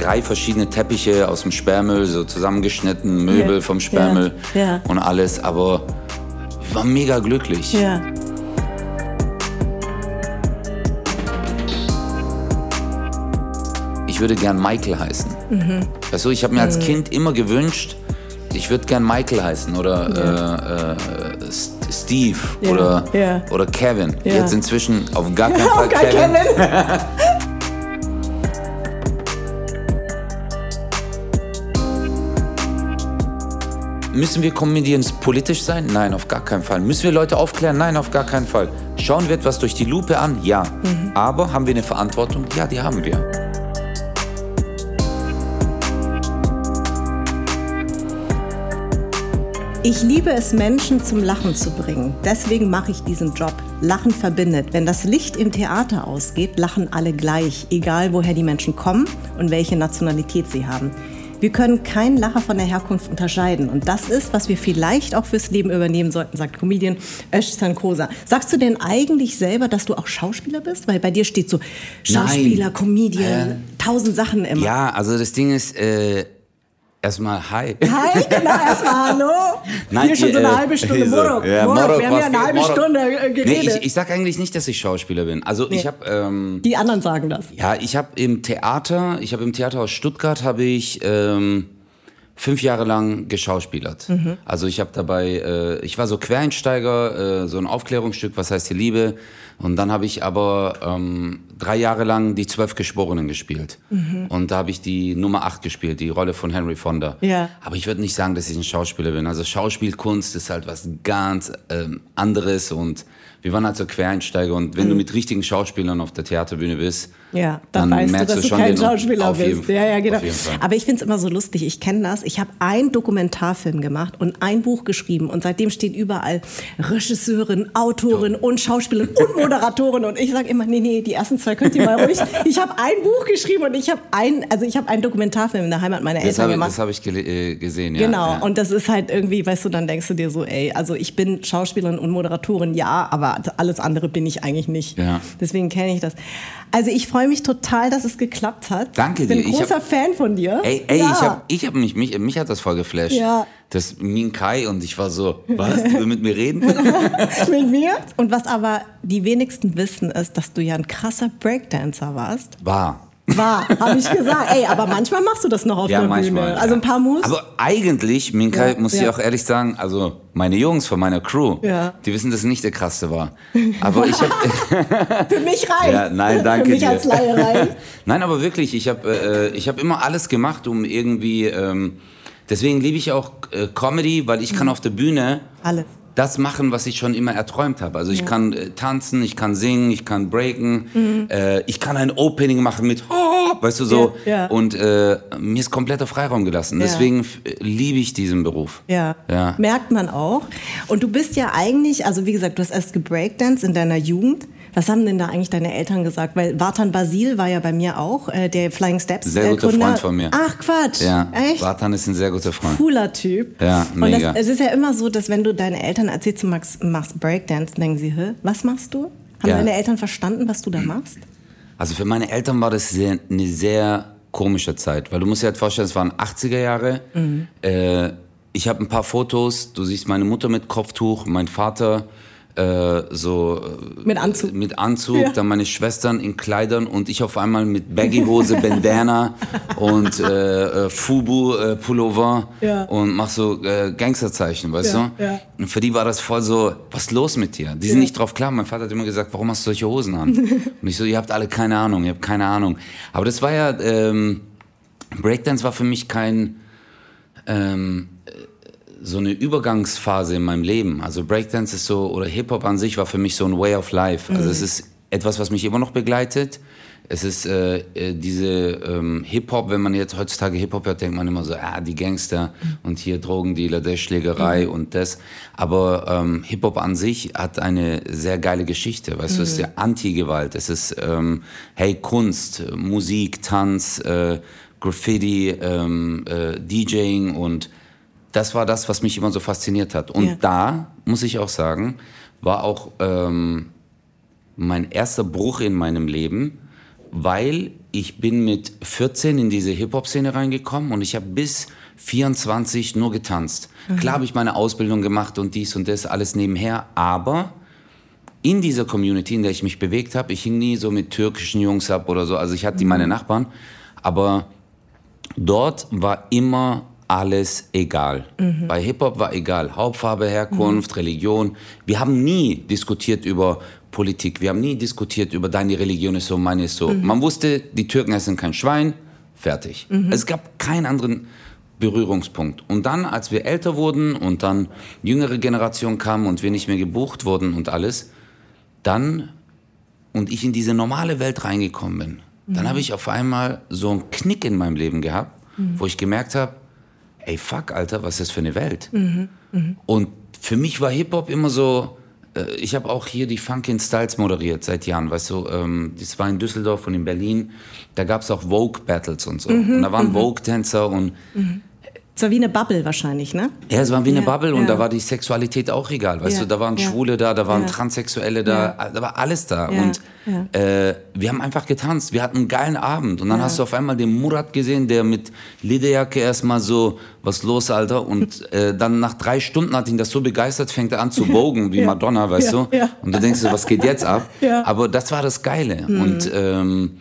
drei verschiedene Teppiche aus dem Sperrmüll, so zusammengeschnitten, Möbel Ja. vom Sperrmüll Ja. Ja. und alles, aber wir waren mega glücklich. Ich würde gern Michael heißen. Mhm. Weißt du, ich habe mir als Kind immer gewünscht, ich würde gern Michael heißen oder äh, äh, Steve oder, oder Kevin. Jetzt inzwischen auf gar keinen Fall Kevin. Müssen wir Comedians politisch sein? Nein, auf gar keinen Fall. Müssen wir Leute aufklären? Nein, auf gar keinen Fall. Schauen wir etwas durch die Lupe an? Ja. Mhm. Aber haben wir eine Verantwortung? Ja, die haben wir. Ich liebe es, Menschen zum Lachen zu bringen. Deswegen mache ich diesen Job. Lachen verbindet. Wenn das Licht im Theater ausgeht, lachen alle gleich, egal woher die Menschen kommen und welche Nationalität sie haben. Wir können keinen Lacher von der Herkunft unterscheiden. Und das ist, was wir vielleicht auch fürs Leben übernehmen sollten, sagt Comedian Özcan Kosa. Sagst du denn eigentlich selber, dass du auch Schauspieler bist? Weil bei dir steht so Schauspieler, Nein. Comedian, Äh, tausend Sachen immer. Ja, also das Ding ist, äh, erstmal hi. Hi, genau, erstmal hallo. Nein, Hier schon so eine äh, halbe Stunde. so, Morok, ja, Morok, Morok, wir haben ja eine halbe Morok. Stunde äh, Nee, geredet. ich, ich sag eigentlich nicht, dass ich Schauspieler bin. Also ich habe ähm, Die anderen sagen das. ja, ich habe im Theater, ich habe im Theaterhaus Stuttgart habe ich ähm, fünf Jahre lang geschauspielert. Also ich habe dabei, äh, ich war so Quereinsteiger, äh, so ein Aufklärungsstück, was heißt die Liebe. Und dann habe ich aber ähm, drei Jahre lang die Zwölf Geschworenen gespielt. Und da habe ich die Nummer acht gespielt, die Rolle von Henry Fonda. Ja. Aber ich würde nicht sagen, dass ich ein Schauspieler bin. Also Schauspielkunst ist halt was ganz ähm, anderes und wir waren halt so Quereinsteiger und wenn du mit richtigen Schauspielern auf der Theaterbühne bist, Ja, dann, dann weißt du, dass du schon kein Schauspieler bist. Ja, ja, genau. Aber ich finde es immer so lustig. Ich kenne das. Ich habe einen Dokumentarfilm gemacht und ein Buch geschrieben und seitdem steht überall Regisseurin, Autorin und Schauspielerin und Moderatorin und ich sage immer, nee, nee, die ersten zwei könnt ihr mal ruhig. Ich habe ein Buch geschrieben und ich habe ein, also ich habe einen Dokumentarfilm in der Heimat meiner das Eltern habe gemacht. das hab ich äh, gesehen, ja. Genau, ja. und das ist halt irgendwie, weißt du, dann denkst du dir so, ey, also ich bin Schauspielerin und Moderatorin, ja, aber alles andere bin ich eigentlich nicht. Ja. Deswegen kenne ich das. Also ich freue mich total, dass es geklappt hat. Danke ich bin dir. Ich großer hab- Fan von dir. Ey, ey ja. ich habe ich hab mich, mich, mich hat das voll geflasht. Ja. Das Min Kai und ich war so, was, du will mit mir reden? mit mir. Und was aber die wenigsten wissen, ist, dass du ja ein krasser Breakdancer warst. War. War, habe ich gesagt. Ey, aber manchmal machst du das noch auf Ja, der manchmal. Bühne. Also ein paar Moves. Aber eigentlich, Minkai, Ja, muss ich ja. auch ehrlich sagen, also meine Jungs von meiner Crew, Ja. die wissen, dass es nicht der krasse war. Aber ich habe Für mich reicht. Ja, nein, danke Für mich dir. als Laie reicht. Nein, aber wirklich, ich habe äh, ich hab immer alles gemacht, um irgendwie. Ähm, deswegen liebe ich auch äh, Comedy, weil ich Mhm. kann auf der Bühne Alles. Das machen, was ich schon immer erträumt habe. Also ich kann äh, tanzen, ich kann singen, ich kann breaken, äh, ich kann ein Opening machen mit, oh, weißt du so. Mhm. Ja, ja. Und äh, mir ist kompletter Freiraum gelassen. Ja. Deswegen f- liebe ich diesen Beruf. Ja. Ja. merkt man auch. Und du bist ja eigentlich, also wie gesagt, du hast erst gebreakdanced in deiner Jugend. Was haben denn da eigentlich deine Eltern gesagt? Weil Vartan Basil war ja bei mir auch, äh, der Flying Steps Sehr guter Gründer. Freund von mir. Ach Quatsch, Ja, echt? Vatan ist ein sehr guter Freund. Cooler Typ. Ja, Und mega. das, es ist ja immer so, dass wenn du deinen Eltern erzählst, du machst, machst Breakdance, denken sie, Hä, was machst du? Haben Ja. deine Eltern verstanden, was du da machst? Also für meine Eltern war das sehr, eine sehr komische Zeit, weil du musst dir halt vorstellen, es waren 80er Jahre. Mhm. Äh, ich habe ein paar Fotos, du siehst meine Mutter mit Kopftuch, mein Vater äh, so äh, Mit Anzug. mit Anzug, Ja. dann meine Schwestern in Kleidern und ich auf einmal mit Baggyhose, Bandana und äh, äh, Fubu äh, Pullover Ja. und mach so Gangsterzeichen, weißt Ja, du? Und für die war das voll so, was ist los mit dir? Die sind nicht drauf klar. Mein Vater hat immer gesagt, warum hast du solche Hosen an? und ich so, ihr habt alle keine Ahnung, ihr habt keine Ahnung. Aber das war ja, ähm, Breakdance war für mich kein, ähm, äh, so eine Übergangsphase in meinem Leben. Also Breakdance ist so, oder Hip-Hop an sich war für mich so ein Way of Life. Also es ist etwas, was mich immer noch begleitet. Es ist äh, äh, diese ähm, Hip-Hop, wenn man jetzt heutzutage Hip-Hop hört, denkt man immer so, ah, die Gangster und hier Drogendealer, der Schlägerei mhm. und das. Aber ähm, Hip-Hop an sich hat eine sehr geile Geschichte. Weißt mhm. du, es ist ja Anti-Gewalt. Es ist, ähm, hey, Kunst, Musik, Tanz, äh, Graffiti, ähm, äh, DJing und das war das, was mich immer so fasziniert hat. Und ja. da, muss ich auch sagen, war auch ähm, mein erster Bruch in meinem Leben, weil ich bin mit 14 in diese Hip-Hop-Szene reingekommen und ich habe bis 24 nur getanzt. Mhm. Klar habe ich meine Ausbildung gemacht und dies und das, alles nebenher, aber in dieser Community, in der ich mich bewegt habe, ich hing nie so mit türkischen Jungs ab oder so, also ich hatte mhm. meine Nachbarn, aber dort war immer alles egal. Mhm. Bei Hip-Hop war egal. Hauptfarbe, Herkunft, mhm. Religion. Wir haben nie diskutiert über Politik. Wir haben nie diskutiert über deine Religion ist so, meine ist so. Mhm. Man wusste, die Türken essen kein Schwein. Fertig. Mhm. Es gab keinen anderen Berührungspunkt. Und dann, als wir älter wurden und dann jüngere Generation kam und wir nicht mehr gebucht wurden und alles, dann und ich in diese normale Welt reingekommen bin, dann mhm. habe ich auf einmal so einen Knick in meinem Leben gehabt, mhm. wo ich gemerkt habe, ey, fuck, Alter, was ist das für eine Welt? Mhm. Mhm. Und für mich war Hip-Hop immer so, äh, ich habe auch hier die Funkin' Styles moderiert seit Jahren, weißt du, ähm, das war in Düsseldorf und in Berlin, da gab es auch Vogue-Battles und so. Mhm, und da waren mhm. Vogue-Tänzer und mhm. Es war wie eine Bubble wahrscheinlich, ne? Ja, es war wie eine Bubble und ja. da war die Sexualität auch egal. Weißt ja. du, da waren Schwule da, da waren Transsexuelle da, da war alles da. Und äh, wir haben einfach getanzt. Wir hatten einen geilen Abend. Und dann hast du auf einmal den Murat gesehen, der mit Lederjacke erstmal so, was los, Alter? Und äh, dann nach drei Stunden hat ihn das so begeistert, fängt er an zu bogen, wie Madonna, weißt du? Und du denkst, was geht jetzt ab? Aber das war das Geile. Mhm. Und ähm,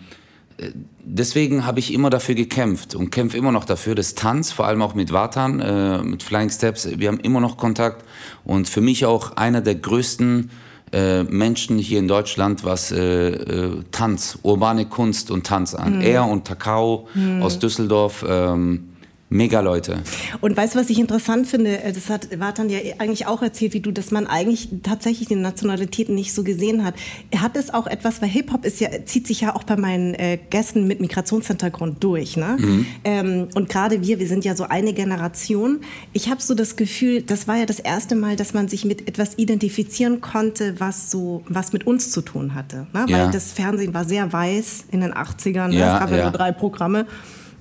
deswegen habe ich immer dafür gekämpft und kämpfe immer noch dafür, das Tanz, vor allem auch mit Vatan, äh, mit Flying Steps, wir haben immer noch Kontakt und für mich auch einer der größten äh, Menschen hier in Deutschland, was äh, äh Tanz, urbane Kunst und Tanz an. Mhm. Er und Takao mhm. aus Düsseldorf. Ähm, Mega Leute. Und weißt du, was ich interessant finde? Äh, das hat Vatan ja eigentlich auch erzählt, wie du, dass man eigentlich tatsächlich die Nationalitäten nicht so gesehen hat. Hat es auch etwas, weil Hip-Hop ist ja, zieht sich ja auch bei meinen äh, Gästen mit Migrationshintergrund durch. Ne? Mhm. Ähm, und gerade wir, wir sind ja so eine Generation. Ich habe so das Gefühl, das war ja das erste Mal, dass man sich mit etwas identifizieren konnte, was so, was mit uns zu tun hatte. Ne? Ja. Weil das Fernsehen war sehr weiß in den 80ern. Ne? Ja, es gab ja nur drei Programme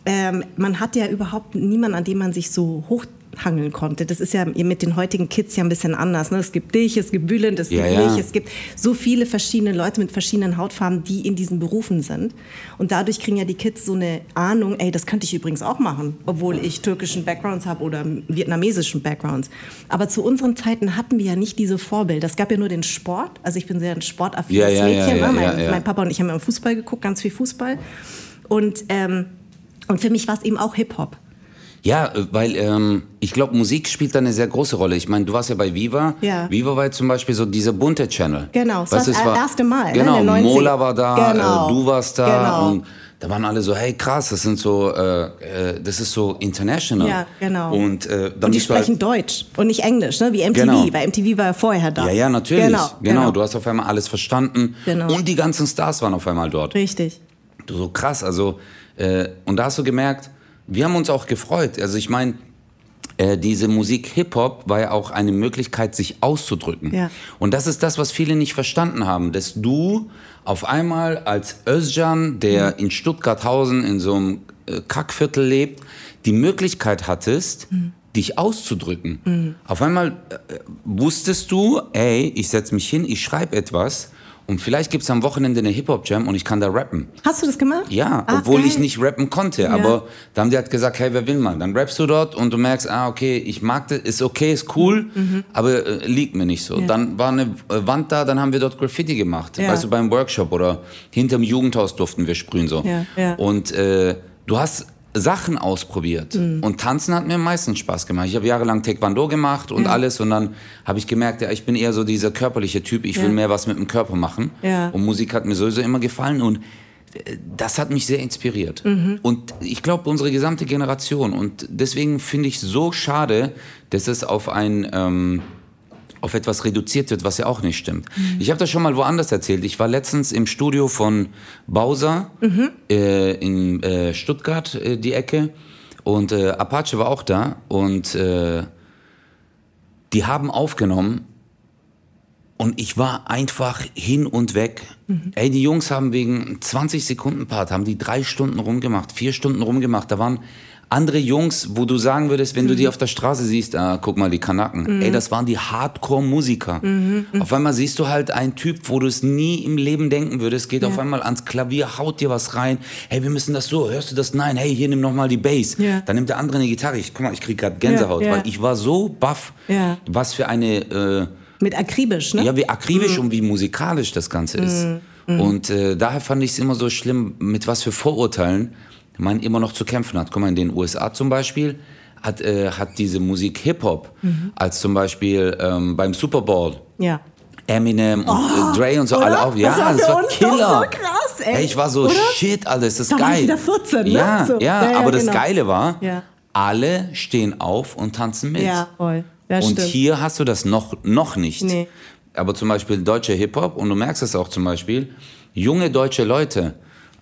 ähm, man hat ja überhaupt niemanden, an dem man sich so hochhangeln konnte. Das ist ja mit den heutigen Kids ja ein bisschen anders. Ne? Es gibt dich, es gibt Bülent, es gibt ja, mich, es gibt so viele verschiedene Leute mit verschiedenen Hautfarben, die in diesen Berufen sind. Und dadurch kriegen ja die Kids so eine Ahnung, ey, das könnte ich übrigens auch machen, obwohl ich türkischen Backgrounds habe oder vietnamesischen Backgrounds. Aber zu unseren Zeiten hatten wir ja nicht diese Vorbilder. Es gab ja nur den Sport. Also ich bin sehr ein sportaffines ja, Mädchen. Ne? Mein, mein, Papa und ich haben immer Fußball geguckt, ganz viel Fußball. Und ähm, und für mich war es eben auch Hip-Hop. Ja, äh, weil ähm, ich glaube, Musik spielt da eine sehr große Rolle. Ich meine, du warst ja bei Viva. Ja. Viva war jetzt zum Beispiel so dieser bunte Channel. Genau, das war das erste Mal. Ne, genau, ne, Mola war da, genau. äh, du warst da. Genau. Und da waren alle so, hey krass, das sind so, äh, äh das ist so international. Ja, genau. Und, äh, dann und die halt sprechen halt Deutsch und nicht Englisch, ne? wie MTV, genau. weil MTV war ja vorher da. Ja, ja, natürlich. Genau, genau. genau. Du hast auf einmal alles verstanden. Genau. Und die ganzen Stars waren auf einmal dort. Richtig. Du so krass, also äh, und da hast du gemerkt, wir haben uns auch gefreut. Also ich meine, äh, diese Musik Hip-Hop war ja auch eine Möglichkeit, sich auszudrücken. Ja. Und das ist das, was viele nicht verstanden haben, dass du auf einmal als Özcan, der mhm. in Stuttgarthausen in so einem äh, Kackviertel lebt, die Möglichkeit hattest, mhm. dich auszudrücken. Mhm. Auf einmal äh, wusstest du, ey, ich setze mich hin, ich schreibe etwas und vielleicht gibt es am Wochenende eine Hip-Hop-Jam und ich kann da rappen. Hast du das gemacht? Ja, Ach, obwohl geil. ich nicht rappen konnte. Ja. Aber da haben die halt gesagt, hey, wer will mal? Dann rappst du dort und du merkst, ah, okay, ich mag das, ist okay, ist cool, mhm. aber äh, liegt mir nicht so. Ja. Dann war eine äh, Wand da, dann haben wir dort Graffiti gemacht. Ja. Weißt du, beim Workshop oder hinterm Jugendhaus durften wir sprühen so. Und äh, du hast Sachen ausprobiert. Mhm. Und tanzen hat mir meistens Spaß gemacht. Ich habe jahrelang Taekwondo gemacht und ja. alles. Und dann habe ich gemerkt, ja, ich bin eher so dieser körperliche Typ. Ich ja. will mehr was mit dem Körper machen. Ja. Und Musik hat mir sowieso immer gefallen. Und äh, das hat mich sehr inspiriert. Mhm. Und ich glaube, unsere gesamte Generation. Und deswegen finde ich so schade, dass es auf ein... Ähm, auf etwas reduziert wird, was ja auch nicht stimmt. Mhm. Ich habe das schon mal woanders erzählt. Ich war letztens im Studio von Bowser mhm. äh, in äh, Stuttgart, äh, die Ecke. Und äh, Apache war auch da. Und äh, die haben aufgenommen. Und ich war einfach hin und weg. Mhm. Ey, die Jungs haben wegen 20 Sekunden Part, haben die drei Stunden rumgemacht, vier Stunden rumgemacht. Da waren andere Jungs, wo du sagen würdest, wenn mhm. du die auf der Straße siehst, ah, guck mal, die Kanaken. Mhm. Ey, das waren die Hardcore-Musiker. Mhm. Auf einmal siehst du halt einen Typ, wo du es nie im Leben denken würdest, geht ja. auf einmal ans Klavier, haut dir was rein. Hey, wir müssen das so, hörst du das? Nein, hey, hier nimm noch mal die Bass. Ja. Dann nimmt der andere eine Gitarre. Ich, guck mal, ich krieg gerade Gänsehaut, ja, weil ich war so baff, was für eine... Äh, Mit akribisch, ne? Ja, wie akribisch mhm. und wie musikalisch das Ganze ist. Mhm. Mhm. Und äh, daher fand ich es immer so schlimm, mit was für Vorurteilen man immer noch zu kämpfen hat. Guck mal, in den USA zum Beispiel hat, äh, hat diese Musik Hip-Hop, mhm. als zum Beispiel ähm, beim Super Bowl. Ja. Eminem und oh, Dre und so oder? alle auf. Ja, das war, das war Killer. So krass, ey. Hey, ich war so, oder? shit, Alter, ist das da geil. War ich wieder 14, ne? Ja, so. ja, ja, ja, aber genau. das Geile war, ja. alle stehen auf und tanzen mit. Ja, voll. Ja, und stimmt. hier hast du das noch, noch nicht. Nee. Aber zum Beispiel deutscher Hip-Hop, und du merkst es auch zum Beispiel, junge deutsche Leute,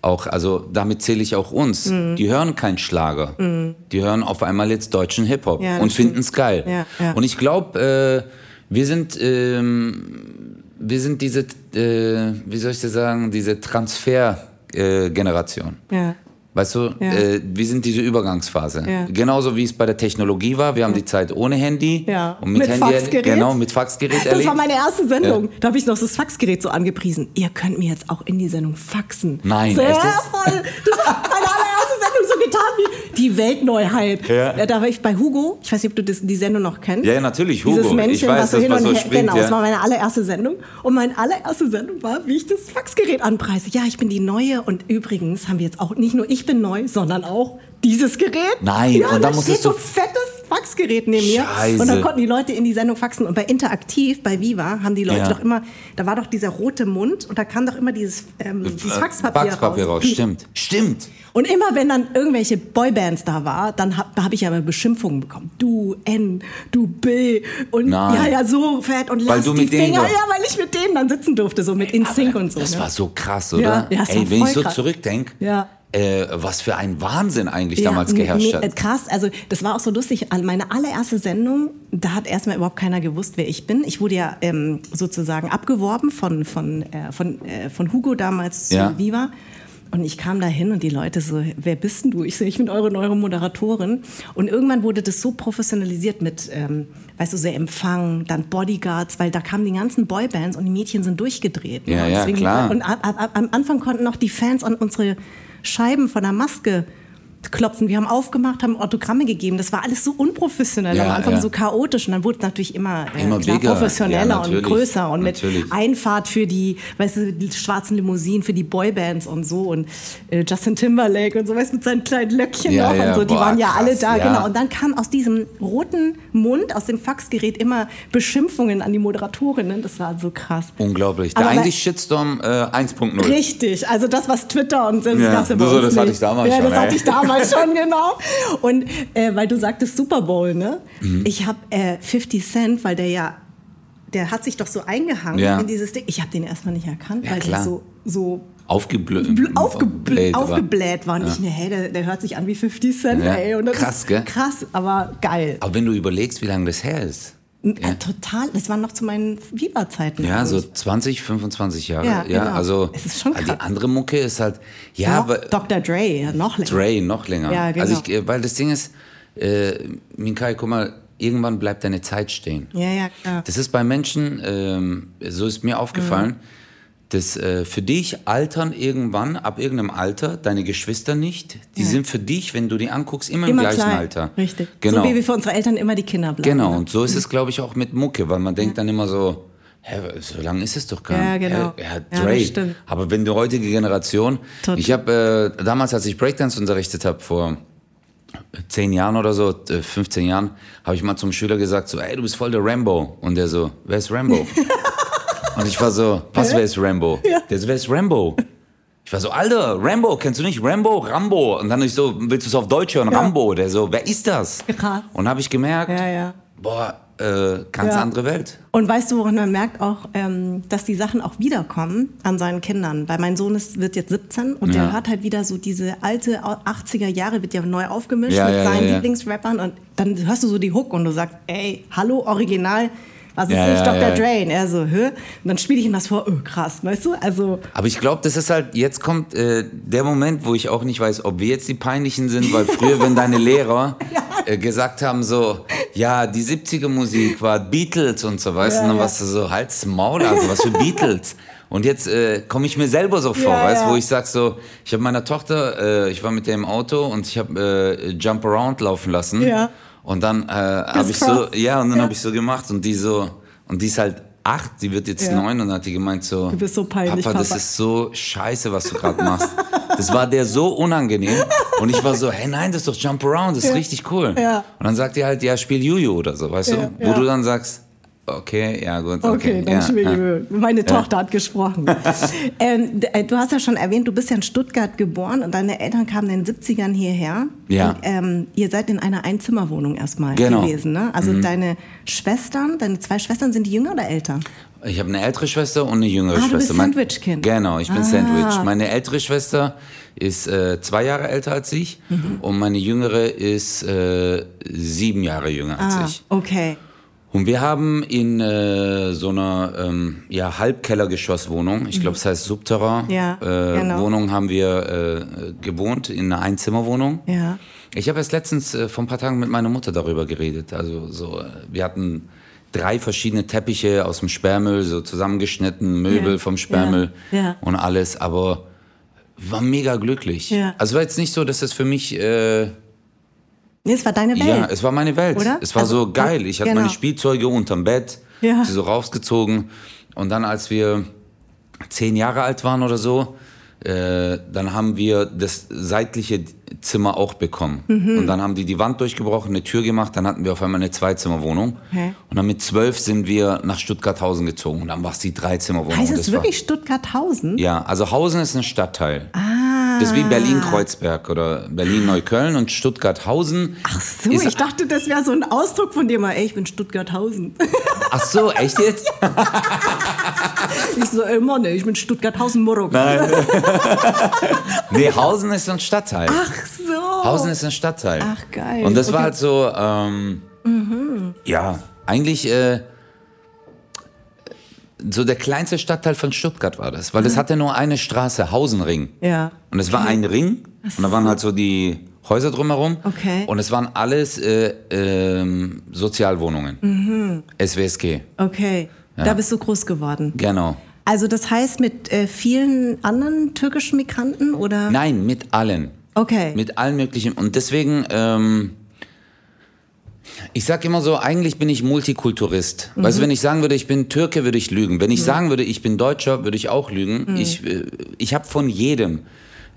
auch, also damit zähle ich auch uns, mhm. die hören keinen Schlager. Mhm. Die hören auf einmal jetzt deutschen Hip-Hop ja, und finden es geil. Ja, ja. Und ich glaube, äh, wir sind, ähm, wir sind diese, äh, wie soll ich das sagen, diese Transfer-Generation. Äh, ja. Weißt du, ja. äh, wir sind diese Übergangsphase. Ja. Genauso wie es bei der Technologie war. Wir haben ja. die Zeit ohne Handy ja. und mit, mit Handy Faxgerät. Genau, mit Faxgerät Das erlebt. war meine erste Sendung. Da habe ich noch das Faxgerät so angepriesen. Ihr könnt mir jetzt auch in die Sendung faxen. Nein, Sehr echt? voll. Das war meine allererste Sendung so getan wie die Weltneuheit. Ja. Da war ich bei Hugo. Ich weiß nicht, ob du das, die Sendung noch kennst. Ja, natürlich, Hugo. Dieses Männchen, ich weiß, was das war so springt, Genau, das war meine allererste Sendung. Und meine allererste Sendung war, wie ich das Faxgerät anpreise. Ja, ich bin die Neue. Und übrigens haben wir jetzt auch, nicht nur ich bin neu, sondern auch dieses Gerät. Nein, ja, und dann musstest du so fettes Faxgerät neben mir Scheiße. und dann konnten die Leute in die Sendung faxen und bei Interaktiv bei Viva haben die Leute ja. doch immer da war doch dieser rote Mund und da kam doch immer dieses, ähm, dieses Faxpapier, Faxpapier raus. raus. Stimmt, stimmt. Und immer wenn dann irgendwelche Boybands da war, dann habe hab ich aber Beschimpfungen bekommen. Du N, du B und Nein. ja ja so fett und weil lass die Finger, ja, weil ich mit denen dann sitzen durfte so mit InSync und so. Das ne? war so krass, oder? Ja, ja, Ey, wenn ich so zurückdenke. Ja äh, was für ein Wahnsinn eigentlich ja, damals geherrscht hat. Äh, krass, also das war auch so lustig. Meine allererste Sendung, da hat erstmal überhaupt keiner gewusst, wer ich bin. Ich wurde ja ähm, sozusagen abgeworben von, von, äh, von, äh, von Hugo damals zu ja. Viva. Und ich kam da hin und die Leute so, wer bist denn du? Ich so, ich bin eure neue Moderatorin. Und irgendwann wurde das so professionalisiert mit, ähm, weißt du, so Empfang, dann Bodyguards, weil da kamen die ganzen Boybands und die Mädchen sind durchgedreht. Ja, ne? ja, klar. Und ab, ab, am Anfang konnten noch die Fans an unsere Scheiben von der Maske klopfen. Wir haben aufgemacht, haben Autogramme gegeben. Das war alles so unprofessionell, ja, am Anfang ja. so chaotisch. Und dann wurde es natürlich immer, äh, immer klar, professioneller ja, und größer und natürlich. mit Einfahrt für die, weißt du, die schwarzen Limousinen für die Boybands und so und äh, Justin Timberlake und so, weißt du, mit seinen kleinen Löckchen noch und so. Die Boah, waren ja krass, alle da, genau. Und dann kam aus diesem roten Mund, aus dem Faxgerät immer Beschimpfungen an die Moderatorinnen. Das war so krass. Unglaublich. Der eigentlich Shitstorm äh, 1.0. Richtig. Also das, was Twitter und so, das ja, ja bei so, das hatte ich damals ja, schon. das hatte ich damals schon, genau. Und äh, weil du sagtest Super Bowl, ne? Mhm. Ich habe äh, 50 Cent, weil der ja, der hat sich doch so eingehangen ja. in dieses Ding. Ich habe den erstmal nicht erkannt, ja, weil klar. der so, so aufgeblöd, aufgebläht, aufgebläht war. Und ja. ich, ne, hey, der, der, hört sich an wie 50 Cent, ja. ey. Und krass, gell? Krass, aber geil. Aber wenn du überlegst, wie lange das her ist. Ja. Total, das waren noch zu meinen Viva-Zeiten. Ja, so 20, 25 Jahre. Ja, ja genau. also es ist schon krass. die andere Mucke ist halt, ja, noch, Dr. Dre, noch länger. Dre, noch länger. Ja, genau. Also ich, äh, weil das Ding ist, äh, Minkai, guck mal, irgendwann bleibt deine Zeit stehen. Ja, ja, klar. Das ist bei Menschen, ähm, so ist mir aufgefallen, mhm das äh, für dich altern irgendwann, ab irgendeinem Alter, deine Geschwister nicht. Die ja. sind für dich, wenn du die anguckst, immer, immer im gleichen klein. Alter. Richtig. Genau. So wie wir für unsere Eltern immer die Kinder bleiben. Genau, und so ist es, glaube ich, auch mit Mucke, weil man denkt dann immer so, Hä, so lange ist es doch gar nicht. Ja, genau. Herr, Herr Dre. Ja, Aber wenn die heutige Generation, Tot. ich habe äh, damals, als ich Breakdance unterrichtet habe, vor zehn Jahren oder so, 15 äh, Jahren, habe ich mal zum Schüler gesagt, so, ey, du bist voll der Rambo. Und der so, wer ist Rambo? Und ich war so, was, wer ist Rambo? Ja. Der so, wer ist Rambo? Ich war so, Alter, Rambo, kennst du nicht Rambo? Rambo. Und dann ich so, willst du es auf Deutsch hören? Ja. Rambo. Der so, wer ist das? Krass. Und habe ich gemerkt, ja, ja. boah, äh, ganz Ja. andere Welt. Und weißt du, woran man merkt auch, ähm, dass die Sachen auch wiederkommen an seinen Kindern? Weil mein Sohn ist, wird jetzt 17 und Ja. der hört halt wieder so diese alte 80er Jahre, wird ja neu aufgemischt Ja, mit seinen. Lieblingsrappern und dann hörst du so die Hook und du sagst, ey, hallo, Original, was ist Ja, ja, Dr. ja. Dre? Und er so, hä? Und dann spiele ich ihm das vor, oh krass, weißt du? Also, Aber ich glaube, das ist halt, jetzt kommt äh, der Moment, wo ich auch nicht weiß, ob wir jetzt die Peinlichen sind, weil früher, wenn deine Lehrer äh, gesagt haben, so, ja, die 70er Musik war Beatles und so, weißt du, Ja, und dann ja. warst du so, halt's Maul, also was für Beatles. Und jetzt äh, komme ich mir selber so vor, Ja, weißt du, ja. wo ich sag so, ich habe meiner Tochter, äh, ich war mit der im Auto und ich habe äh, Jump Around laufen lassen. Ja. Und dann äh, habe ich so, ja, und dann Ja. habe ich so gemacht und die so, und die ist halt acht, die wird jetzt Ja. neun und dann hat die gemeint so, Du bist so peinlich, Papa, das Papa. ist so scheiße, was du gerade machst. Das war der so unangenehm. Und ich war so, hey, nein, das ist doch Jump Around, das ist richtig cool. Ja. Und dann sagt die halt, ja, spiel Juju oder so, weißt du? Wo du dann sagst, okay, ja, gut, okay. Okay, dann ja, spiele ja. Meine Tochter hat gesprochen. ähm, äh, du hast ja schon erwähnt, du bist ja in Stuttgart geboren und deine Eltern kamen in den 70ern hierher. Ja. Und, ähm, ihr seid in einer Einzimmerwohnung erstmal Genau. gewesen. Ne? Also deine Schwestern, deine zwei Schwestern, sind die jünger oder älter? Ich habe eine ältere Schwester und eine jüngere Ah, du Schwester. bist Mein- Sandwich-Kind. Genau, ich bin Ah. Sandwich. Meine ältere Schwester ist äh, zwei Jahre älter als ich Mhm. und meine jüngere ist äh, sieben Jahre jünger als Ah, ich. okay. Und wir haben in äh, so einer ähm, ja, Halbkellergeschosswohnung, ich glaube, es heißt Subterra, Mhm. Ja, äh, genau. Wohnung haben wir äh, gewohnt, in einer Einzimmerwohnung. Ja. Ich habe erst letztens äh, vor ein paar Tagen mit meiner Mutter darüber geredet. Also so, äh, wir hatten drei verschiedene Teppiche aus dem Sperrmüll, so zusammengeschnitten, Möbel Ja, vom Sperrmüll ja, und alles, aber war mega glücklich. Also war jetzt nicht so, dass es für mich äh, Nee, es war deine Welt. ja, es war meine Welt. Oder? Es war Also, so geil. Ich hatte genau. meine Spielzeuge unterm Bett, Ja. sie so rausgezogen. Und dann, als wir zehn Jahre alt waren oder so, äh, dann haben wir das seitliche Zimmer auch bekommen. Mhm. Und dann haben die die Wand durchgebrochen, eine Tür gemacht, dann hatten wir auf einmal eine Zweizimmerwohnung. Okay. Und dann mit zwölf sind wir nach Stuttgarthausen gezogen. Und dann war es die Dreizimmerwohnung. heißt es wirklich Stuttgarthausen? ja, also Hausen ist ein Stadtteil. Ah. Das ist wie Berlin-Kreuzberg oder Berlin-Neukölln und Stuttgart-Hausen. Ach so, ich dachte, das wäre so ein Ausdruck von dir mal, ey, ich bin Stuttgarthausen. Ach so, echt jetzt? ich so, ey, Mann, ey, ich bin Stuttgarthausen-Murrock. Nee, Hausen ist ein Stadtteil. Ach so. Hausen ist ein Stadtteil. Ach, geil. Und das war Okay. halt so, ähm, ja, eigentlich äh, so der kleinste Stadtteil von Stuttgart war das, weil das hatte nur eine Straße, Hausenring. Ja. Und es war ein Ring und da waren halt so die Häuser drumherum. Okay. Und es waren alles äh, ähm, Sozialwohnungen. Mhm. SWSG. Okay, da bist du groß geworden. Genau. Also das heißt mit äh, vielen anderen türkischen Migranten oder? Nein, mit allen. Okay. Mit allen möglichen. Und deswegen, ähm, ich sag immer so, eigentlich bin ich Multikulturist. Weißt du, wenn ich sagen würde, ich bin Türke, würde ich lügen. Wenn ich sagen würde, ich bin Deutscher, würde ich auch lügen. Ich, äh, ich habe von jedem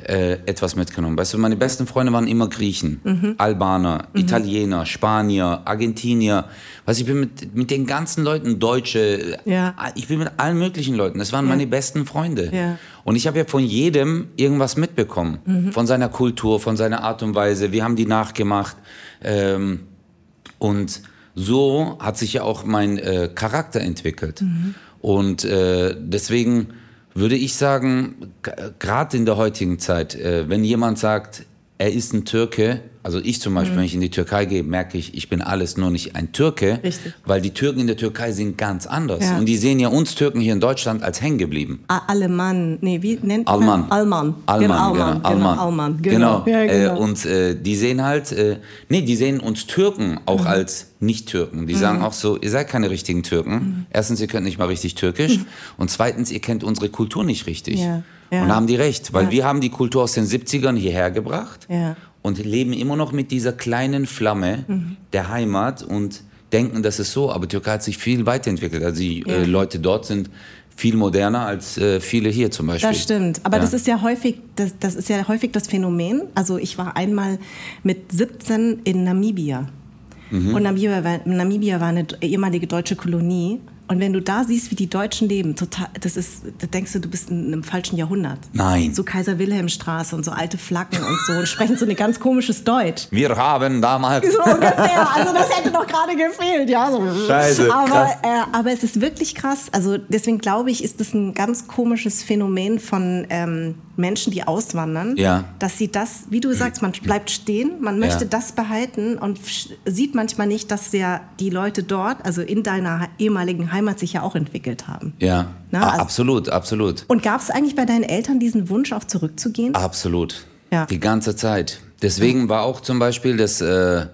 äh, etwas mitgenommen. Weißt du, meine besten Freunde waren immer Griechen, Albaner, Italiener, Spanier, Argentinier. Weißt du, ich bin mit, mit den ganzen Leuten, Deutsche, Ja. äh, ich bin mit allen möglichen Leuten. Das waren meine besten Freunde. Ja. Und ich habe ja von jedem irgendwas mitbekommen. Von seiner Kultur, von seiner Art und Weise. Wir haben die nachgemacht. Ähm, und so hat sich ja auch mein äh, Charakter entwickelt. Und äh, deswegen würde ich sagen, gerade in der heutigen Zeit, äh, wenn jemand sagt, er ist ein Türke, also ich zum Beispiel, wenn ich in die Türkei gehe, merke ich, ich bin alles nur nicht ein Türke, Richtig. weil die Türken in der Türkei sind ganz anders. Ja. Und die sehen ja uns Türken hier in Deutschland als hängen geblieben. Alemann, nee, wie nennt Alman. man? Alman. Alman, genau, genau. Alman. Alman. Genau, Alman. Genau. Genau. Ja, genau. Äh, und äh, die sehen halt, äh, nee, die sehen uns Türken auch Mhm. als Nicht-Türken. Die sagen auch so, ihr seid keine richtigen Türken. Mhm. Erstens, ihr könnt nicht mal richtig Türkisch. Und zweitens, ihr kennt unsere Kultur nicht richtig. Ja, ja. Und haben die recht, weil wir haben die Kultur aus den 70ern hierher gebracht Ja. Und leben immer noch mit dieser kleinen Flamme Mhm. der Heimat und denken, das ist so. Aber Türkei hat sich viel weiterentwickelt. Also die äh, Leute dort sind viel moderner als äh, viele hier zum Beispiel. Das stimmt. Aber Ja. das ist ja häufig, das, das ist ja häufig das Phänomen. Also ich war einmal mit 17 in Namibia. Mhm. Und Namibia war, Namibia war eine ehemalige deutsche Kolonie. Und wenn du da siehst, wie die Deutschen leben, total, das ist, da denkst du, du bist in einem falschen Jahrhundert. Nein. So Kaiser Wilhelmstraße und so alte Flaggen und so und sprechen so ein ganz komisches Deutsch. Wir haben damals. So ungefähr. Also das hätte doch gerade gefehlt, ja. So. Scheiße, Aber, äh, aber es ist wirklich krass. Also deswegen glaube ich, ist das ein ganz komisches Phänomen von ähm, Menschen, die auswandern, Ja. dass sie das, wie du sagst, man bleibt stehen, man möchte Ja. das behalten und sieht manchmal nicht, dass ja die Leute dort, also in deiner he- ehemaligen Heimat, sich ja auch entwickelt haben. Ja, Na, also- absolut, absolut. Und gab es eigentlich bei deinen Eltern diesen Wunsch, auch zurückzugehen? Absolut. Ja. Die ganze Zeit. Deswegen war auch zum Beispiel, dass äh,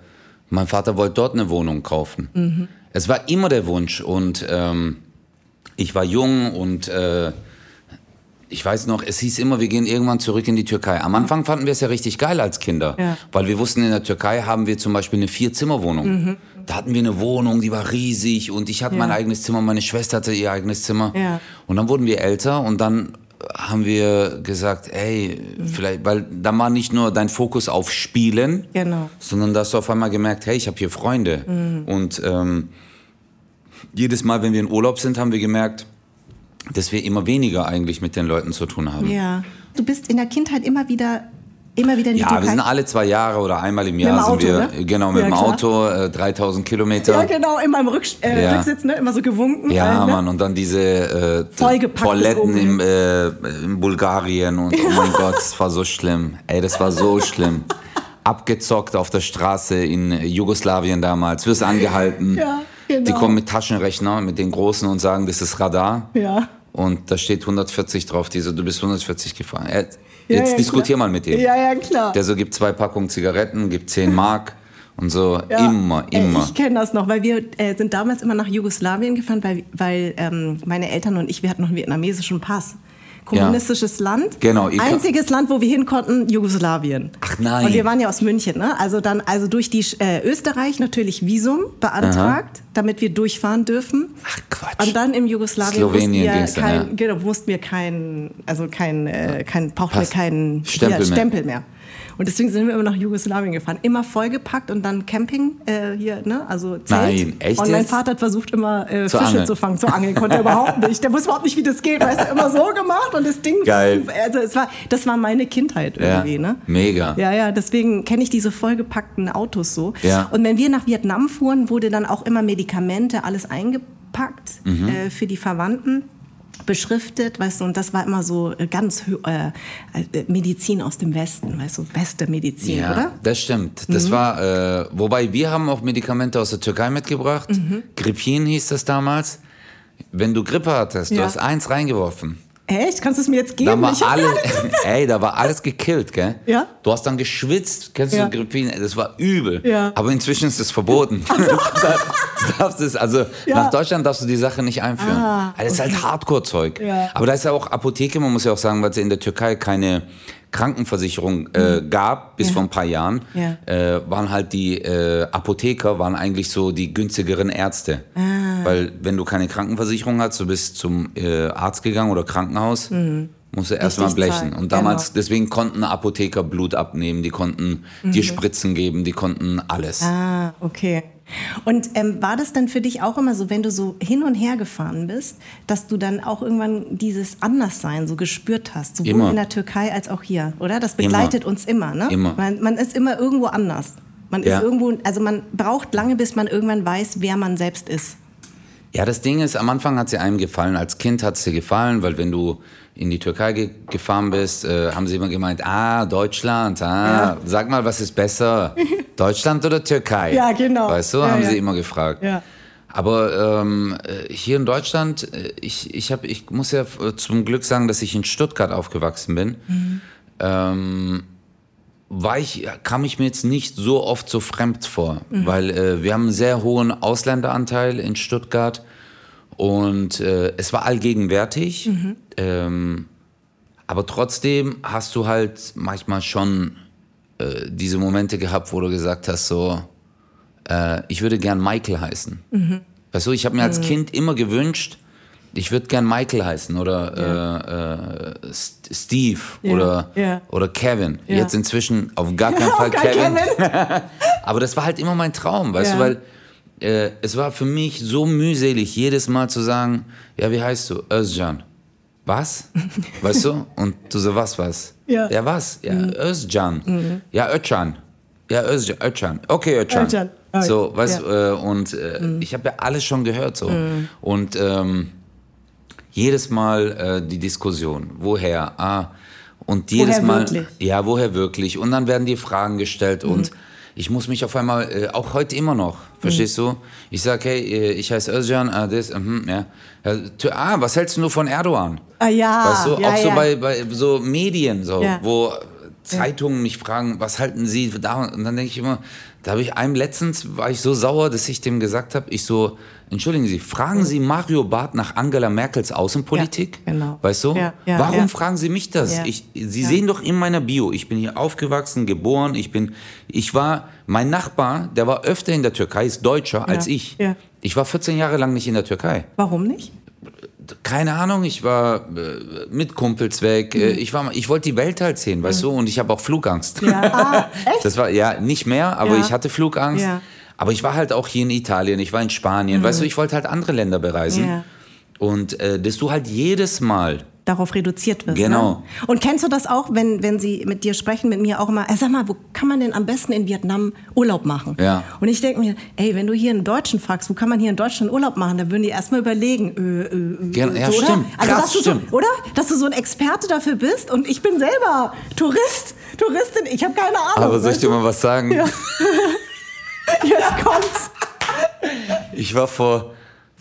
mein Vater wollte dort eine Wohnung kaufen. Mhm. Es war immer der Wunsch und ähm, ich war jung und äh, ich weiß noch, es hieß immer, wir gehen irgendwann zurück in die Türkei. Am Anfang fanden wir es ja richtig geil als Kinder, Ja. weil wir wussten, in der Türkei haben wir zum Beispiel eine Vier-Zimmer-Wohnung. Da hatten wir eine Wohnung, die war riesig und ich hatte Mhm. Ja. mein eigenes Zimmer, meine Schwester hatte ihr eigenes Zimmer. Ja. Und dann wurden wir älter und dann haben wir gesagt, ey, vielleicht, weil dann war nicht nur dein Fokus auf Spielen, Genau. sondern da hast du auf einmal gemerkt, hey, ich habe hier Freunde. Und ähm, jedes Mal, wenn wir in Urlaub sind, haben wir gemerkt, dass wir immer weniger eigentlich mit den Leuten zu tun haben. Ja. Du bist in der Kindheit immer wieder, immer wieder in die Ja, Türkei. wir sind alle zwei Jahre oder einmal im Jahr dem Auto, sind wir, ne? genau, mit Ja, dem. Auto, äh, 3000 Kilometer. ja, genau, immer im Rücks äh, Ja. Rücksitz, ne? immer so gewunken. Ja, äh, ne? Mann, und dann diese äh, Toiletten im, äh, in Bulgarien und oh mein Gott, das war so schlimm. Ey, das war so schlimm. Abgezockt auf der Straße in Jugoslawien damals, wirst angehalten. Ja, genau. Die kommen mit Taschenrechner, mit den großen und sagen, das ist Radar. Ja. Und da steht 140 drauf, die so, du bist 140 gefahren. Äh, Ja, Jetzt ja, diskutier klar. mal mit dem. Ja, ja, klar. Der so gibt zwei Packungen Zigaretten, gibt 10 Mark und so Ja. immer, Äh, immer. Ich kenne das noch, weil wir äh, sind damals immer nach Jugoslawien gefahren, weil, weil ähm, meine Eltern und ich, wir hatten noch einen vietnamesischen Pass. Kommunistisches Land. Genau, Einziges Land, wo wir hin konnten, Jugoslawien. Ach nein. Und wir waren ja aus München, ne? Also dann, also durch die äh, Österreich natürlich Visum beantragt, damit wir durchfahren dürfen. Ach Quatsch. Und dann im Jugoslawien Slowenien mussten wir, kein, ja. genau, mussten wir kein, also kein, äh, kein brauchten wir keinen Stempel mehr. Stempel mehr. Und deswegen sind wir immer nach Jugoslawien gefahren. Immer vollgepackt und dann Camping äh, hier, ne? Also Zelt. Nein, echt Und mein jetzt? Vater hat versucht immer äh, Fische Angel. zu fangen. Zur Angel konnte er überhaupt nicht. Der wusste überhaupt nicht, wie das geht. Weißt du, immer so gemacht und das Ding. Geil. Also es war, das war meine Kindheit irgendwie, ja, ne? Mega. Ja, ja, deswegen kenne ich diese vollgepackten Autos so. Ja. Und wenn wir nach Vietnam fuhren, wurde dann auch immer Medikamente, alles eingepackt Mhm. äh, für die Verwandten beschriftet, weißt du, und das war immer so äh, ganz äh, äh, Medizin aus dem Westen, weißt du, beste Medizin, Ja, oder? Mhm. das stimmt. Das war, äh, wobei wir haben auch Medikamente aus der Türkei mitgebracht. Mhm. Gripin hieß das damals. Wenn du Grippe hattest, du Ja. hast eins reingeworfen. Echt? Kannst du es mir jetzt geben? Da war alles, ey, da war alles gekillt, gell? Ja. Du hast dann geschwitzt, kennst Ja. du Gripin? Das war übel. Ja. Aber inzwischen ist es verboten. du darfst es, also Ja. nach Deutschland darfst du die Sache nicht einführen. Ah, Also das ist halt Hardcore-Zeug. Ja. Aber da ist ja auch Apotheke, man muss ja auch sagen, weil es in der Türkei keine Krankenversicherung äh, gab bis Mhm. Ja. vor ein paar Jahren, Ja. äh, waren halt die äh, Apotheker waren eigentlich so die günstigeren Ärzte. Ah. Weil wenn du keine Krankenversicherung hast, du bist zum äh, Arzt gegangen oder Krankenhaus, musst du erstmal Mhm. Blechen. zahlen. Und damals, Genau. deswegen konnten Apotheker Blut abnehmen, die konnten dir Spritzen geben, die konnten alles. Mhm. Ah, okay. Und ähm, war das dann für dich auch immer so, wenn du so hin und her gefahren bist, dass du dann auch irgendwann dieses Anderssein so gespürt hast, sowohl Immer. in der Türkei als auch hier, oder? Das begleitet uns immer, ne? Immer. Man, man ist immer irgendwo anders. Man Ja. ist irgendwo, also man braucht lange, bis man irgendwann weiß, wer man selbst ist. Ja, das Ding ist, am Anfang hat sie einem gefallen. Als Kind hat dir gefallen, weil wenn du in die Türkei ge gefahren bist, äh, haben sie immer gemeint, ah, Deutschland, ah, sag mal, was ist besser, Deutschland oder Türkei? Ja, genau. Weißt du, Ja, haben ja. sie immer gefragt. Ja. Aber ähm, äh, hier in Deutschland, äh, ich, ich, hab, ich muss ja zum Glück sagen, dass ich in Stuttgart aufgewachsen bin. Mhm. Ähm, war ich, kam ich mir jetzt nicht so oft so fremd vor, Mhm. weil äh, wir haben einen sehr hohen Ausländeranteil in Stuttgart und äh, es war allgegenwärtig. Mhm. Ähm, aber trotzdem hast du halt manchmal schon äh, diese Momente gehabt, wo du gesagt hast, so, äh, ich würde gern Michael heißen. Mhm. Weißt du, ich habe mir als Kind immer gewünscht, ich würde gern Michael heißen oder äh, äh, St- Steve Ja, oder, ja. oder Kevin. Jetzt inzwischen auf gar keinen Fall Kevin. Kevin. Aber das war halt immer mein Traum, weißt du, weil äh, es war für mich so mühselig, jedes Mal zu sagen, ja, wie heißt du? Özcan. Was? Weißt du? Und du so, was, was? Ja. Ja, was? Ja, Özcan. Ja, Özcan. Ja, Özcan. Özcan. Okay, Özcan. Özcan. So, weißt ja. du, äh, und äh, ich habe ja alles schon gehört so. Und ähm, jedes Mal äh, die Diskussion, woher? Ah, und jedes Woher Mal, wirklich? ja, woher wirklich? Und dann werden die Fragen gestellt und ich muss mich auf einmal, äh, auch heute immer noch, verstehst du? Ich sage, hey, äh, ich heiße Özcan, ah, das, mhm, ja. Ah, was hältst du nur von Erdogan? Ah, ja. Weißt du, ja, auch so ja. bei, bei so Medien, so, Ja. wo Zeitungen mich fragen, was halten Sie da? Und dann denke ich immer, da habe ich einem letztens, war ich so sauer, dass ich dem gesagt habe, ich so, entschuldigen Sie, fragen Sie Mario Barth nach Angela Merkels Außenpolitik? Ja, genau. Weißt du? Ja, ja, Warum fragen Sie mich das? Ich, Sie sehen doch in meiner Bio, ich bin hier aufgewachsen, geboren, ich bin, ich war, mein Nachbar, der war öfter in der Türkei, ist Deutscher als ich. Ich war 14 Jahre lang nicht in der Türkei Warum nicht? Keine Ahnung, ich war äh, mit Kumpels weg. Äh, ich war, ich wollte die Welt halt sehen, weißt du, und ich habe auch Flugangst. Ja. Ah, echt? Das war ja nicht mehr, aber Ja. ich hatte Flugangst. Ja. Aber ich war halt auch hier in Italien, ich war in Spanien, weißt du, ich wollte halt andere Länder bereisen. Ja. Und äh, dass du halt jedes Mal darauf reduziert wirst. Genau. Ne? Und kennst du das auch, wenn, wenn sie mit dir sprechen, mit mir auch immer, äh, sag mal, wo kann man denn am besten in Vietnam Urlaub machen? Ja. Und ich denke mir, ey, wenn du hier einen Deutschen fragst, wo kann man hier in Deutschland Urlaub machen, dann würden die erstmal überlegen, äh, äh, äh, Gen- ja, so, stimmt. Oder? Also, Krass, dass du stimmt. So, oder? Dass du so ein Experte dafür bist und ich bin selber Tourist, Touristin, ich habe keine Ahnung. Aber soll ich dir mal was sagen? Ja. Jetzt kommt's. Ich war vor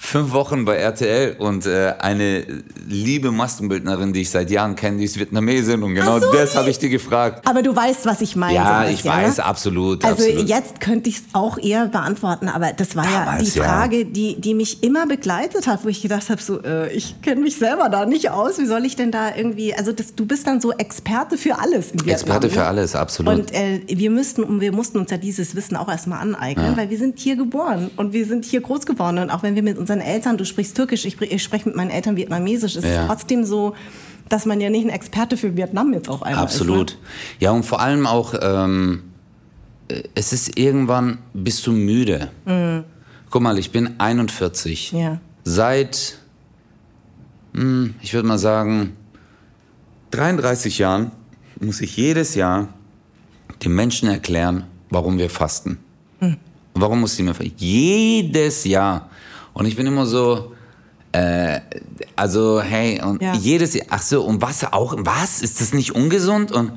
fünf Wochen bei RTL und äh, eine liebe Maskenbildnerin, die ich seit Jahren kenne, die ist Vietnamesin und genau so, das habe ich dir gefragt. Aber du weißt, was ich meine. Ja, ich weiß, ne? absolut. Also absolut. jetzt könnte ich es auch eher beantworten, aber das war ja Damals, die ja. Frage, die, die mich immer begleitet hat, wo ich gedacht habe, so, äh, ich kenne mich selber da nicht aus, wie soll ich denn da irgendwie, also das, du bist dann so Experte für alles in Vietnam. Experte für ne? alles, absolut. Und äh, wir, müssten, wir mussten uns ja dieses Wissen auch erstmal aneignen, weil wir sind hier geboren und wir sind hier groß geworden. Und auch wenn wir mit unseren Eltern, du sprichst Türkisch, ich, ich spreche mit meinen Eltern Vietnamesisch, ist Ja. es trotzdem so, dass man ja nicht ein Experte für Vietnam jetzt auf einmal Absolut. ist. ne? Ja, und vor allem auch, ähm, äh, es ist irgendwann, bist du müde. Guck mal, ich bin 41. Mhm. Ja. Seit, hm, ich würde mal sagen, 33 Jahren muss ich jedes Jahr den Menschen erklären, warum wir fasten. Mhm. Warum muss ich mir? Jedes Jahr. Und ich bin immer so, äh, also hey, und Ja. jedes Jahr, ach so, und was auch, was? Ist das nicht ungesund? Und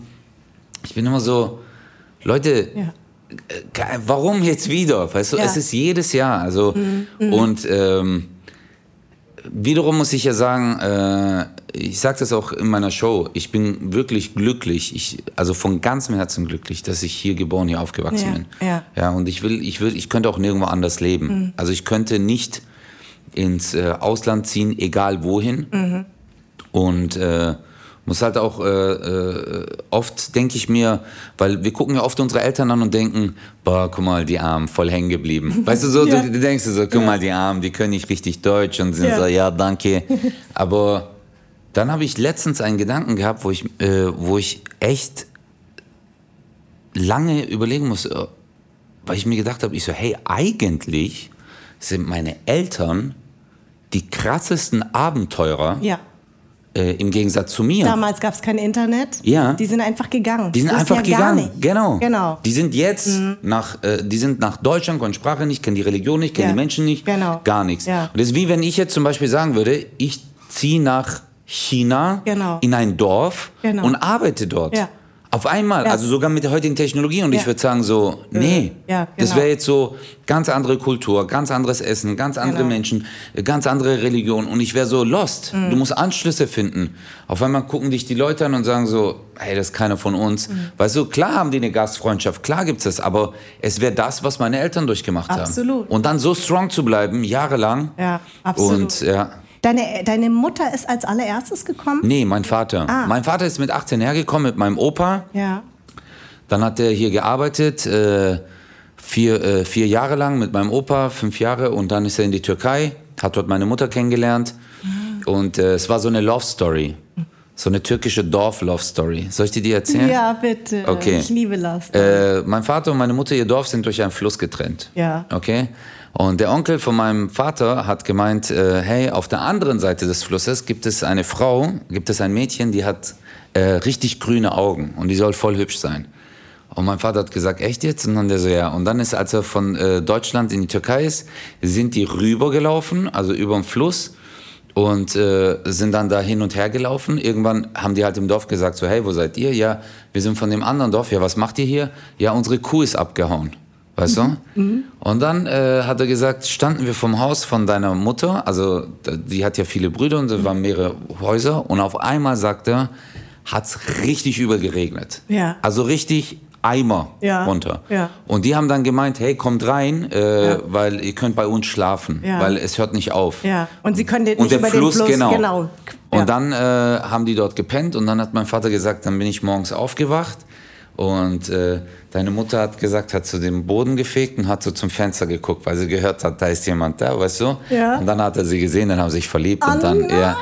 ich bin immer so, Leute, Ja. äh, warum jetzt wieder? Weißt du, Ja. Mhm. es ist jedes Jahr. Also, und ähm, wiederum muss ich ja sagen, äh, ich sage das auch in meiner Show, ich bin wirklich glücklich, ich, also von ganzem Herzen glücklich, dass ich hier geboren, hier aufgewachsen Ja, bin. ja. ja, und ich will, ich will, ich könnte auch nirgendwo anders leben. Mhm. Also ich könnte nicht ins äh, Ausland ziehen, egal wohin. Mhm. Und äh, muss halt auch, äh, äh, oft denke ich mir, weil wir gucken ja oft unsere Eltern an und denken, boah, guck mal, die Armen, voll hängen geblieben. Weißt du, so, Ja. du, du denkst du so, guck mal, die Armen, die können nicht richtig Deutsch und sind Ja. so, ja, danke. Aber dann habe ich letztens einen Gedanken gehabt, wo ich, äh, wo ich echt lange überlegen muss, äh, weil ich mir gedacht habe, ich so, hey, eigentlich sind meine Eltern die krassesten Abenteurer Ja. Äh, im Gegensatz zu mir. Damals gab es kein Internet. Ja. Die sind einfach gegangen. Die sind Das einfach ja gegangen. Genau. Genau. Die sind jetzt nach, äh, die sind nach Deutschland, können Sprache nicht, kennen die Religion nicht, kennen Ja. die Menschen nicht, Genau. gar nichts. Ja. Und das ist wie wenn ich jetzt zum Beispiel sagen würde, ich ziehe nach China Genau. in ein Dorf Genau. und arbeite dort. Ja. Auf einmal, Ja. also sogar mit der heutigen Technologie. Und ich Ja. würde sagen so, nee, Ja, das genau. wäre jetzt so ganz andere Kultur, ganz anderes Essen, ganz andere Genau. Menschen, äh, ganz andere Religion. Und ich wäre so lost. Mhm. Du musst Anschlüsse finden. Auf einmal gucken dich die Leute an und sagen so, hey, das ist keiner von uns. Mhm. Weißt du, klar haben die eine Gastfreundschaft, klar gibt's das, aber es wäre das, was meine Eltern durchgemacht Absolut. haben. Und dann so strong zu bleiben, jahrelang. Ja, absolut. Und ja, Deine, deine Mutter ist als allererstes gekommen? nee, mein Vater. Ah. Mein Vater ist mit 18 hergekommen mit meinem Opa. Ja. Dann hat er hier gearbeitet, äh, vier, äh, vier Jahre lang mit meinem Opa, fünf Jahre. Und dann ist er in die Türkei, hat dort meine Mutter kennengelernt. Und äh, es war so eine Love Story. So eine türkische Dorf-Love-Story. Soll ich dir die erzählen? Ja, bitte. Okay. Ich liebe Last. Äh, mein Vater und meine Mutter, ihr Dorf sind durch einen Fluss getrennt. Ja. Okay. Und der Onkel von meinem Vater hat gemeint, äh, hey, auf der anderen Seite des Flusses gibt es eine Frau, gibt es ein Mädchen, die hat äh, richtig grüne Augen und die soll voll hübsch sein. Und mein Vater hat gesagt, echt jetzt? Und dann der so, ja. Und dann ist, als er von äh, Deutschland in die Türkei ist, sind die rübergelaufen, also über den Fluss und äh, sind dann da hin und her gelaufen. Irgendwann haben die halt im Dorf gesagt, so, hey, wo seid ihr? Ja, wir sind von dem anderen Dorf. Ja, was macht ihr hier? Ja, unsere Kuh ist abgehauen. Weißt du? Und dann äh, hat er gesagt, standen wir vom Haus von deiner Mutter, also die hat ja viele Brüder und es waren mehrere Häuser und auf einmal sagt er, hat's richtig übergeregnet. Ja. Also richtig Eimer Ja, runter. ja. Und die haben dann gemeint, hey, kommt rein, äh, Ja. weil ihr könnt bei uns schlafen, weil es hört nicht auf. ja. Und sie können den Und nicht der über Fluss, den Fluss genau. genau. Und dann äh, haben die dort gepennt und dann hat mein Vater gesagt, dann bin ich morgens aufgewacht und äh, deine Mutter hat gesagt, hat zu dem Boden gefegt und hat so zum Fenster geguckt, weil sie gehört hat, da ist jemand da, weißt du? Ja. Und dann hat er sie gesehen, dann haben sie sich verliebt Oh und dann nein, ja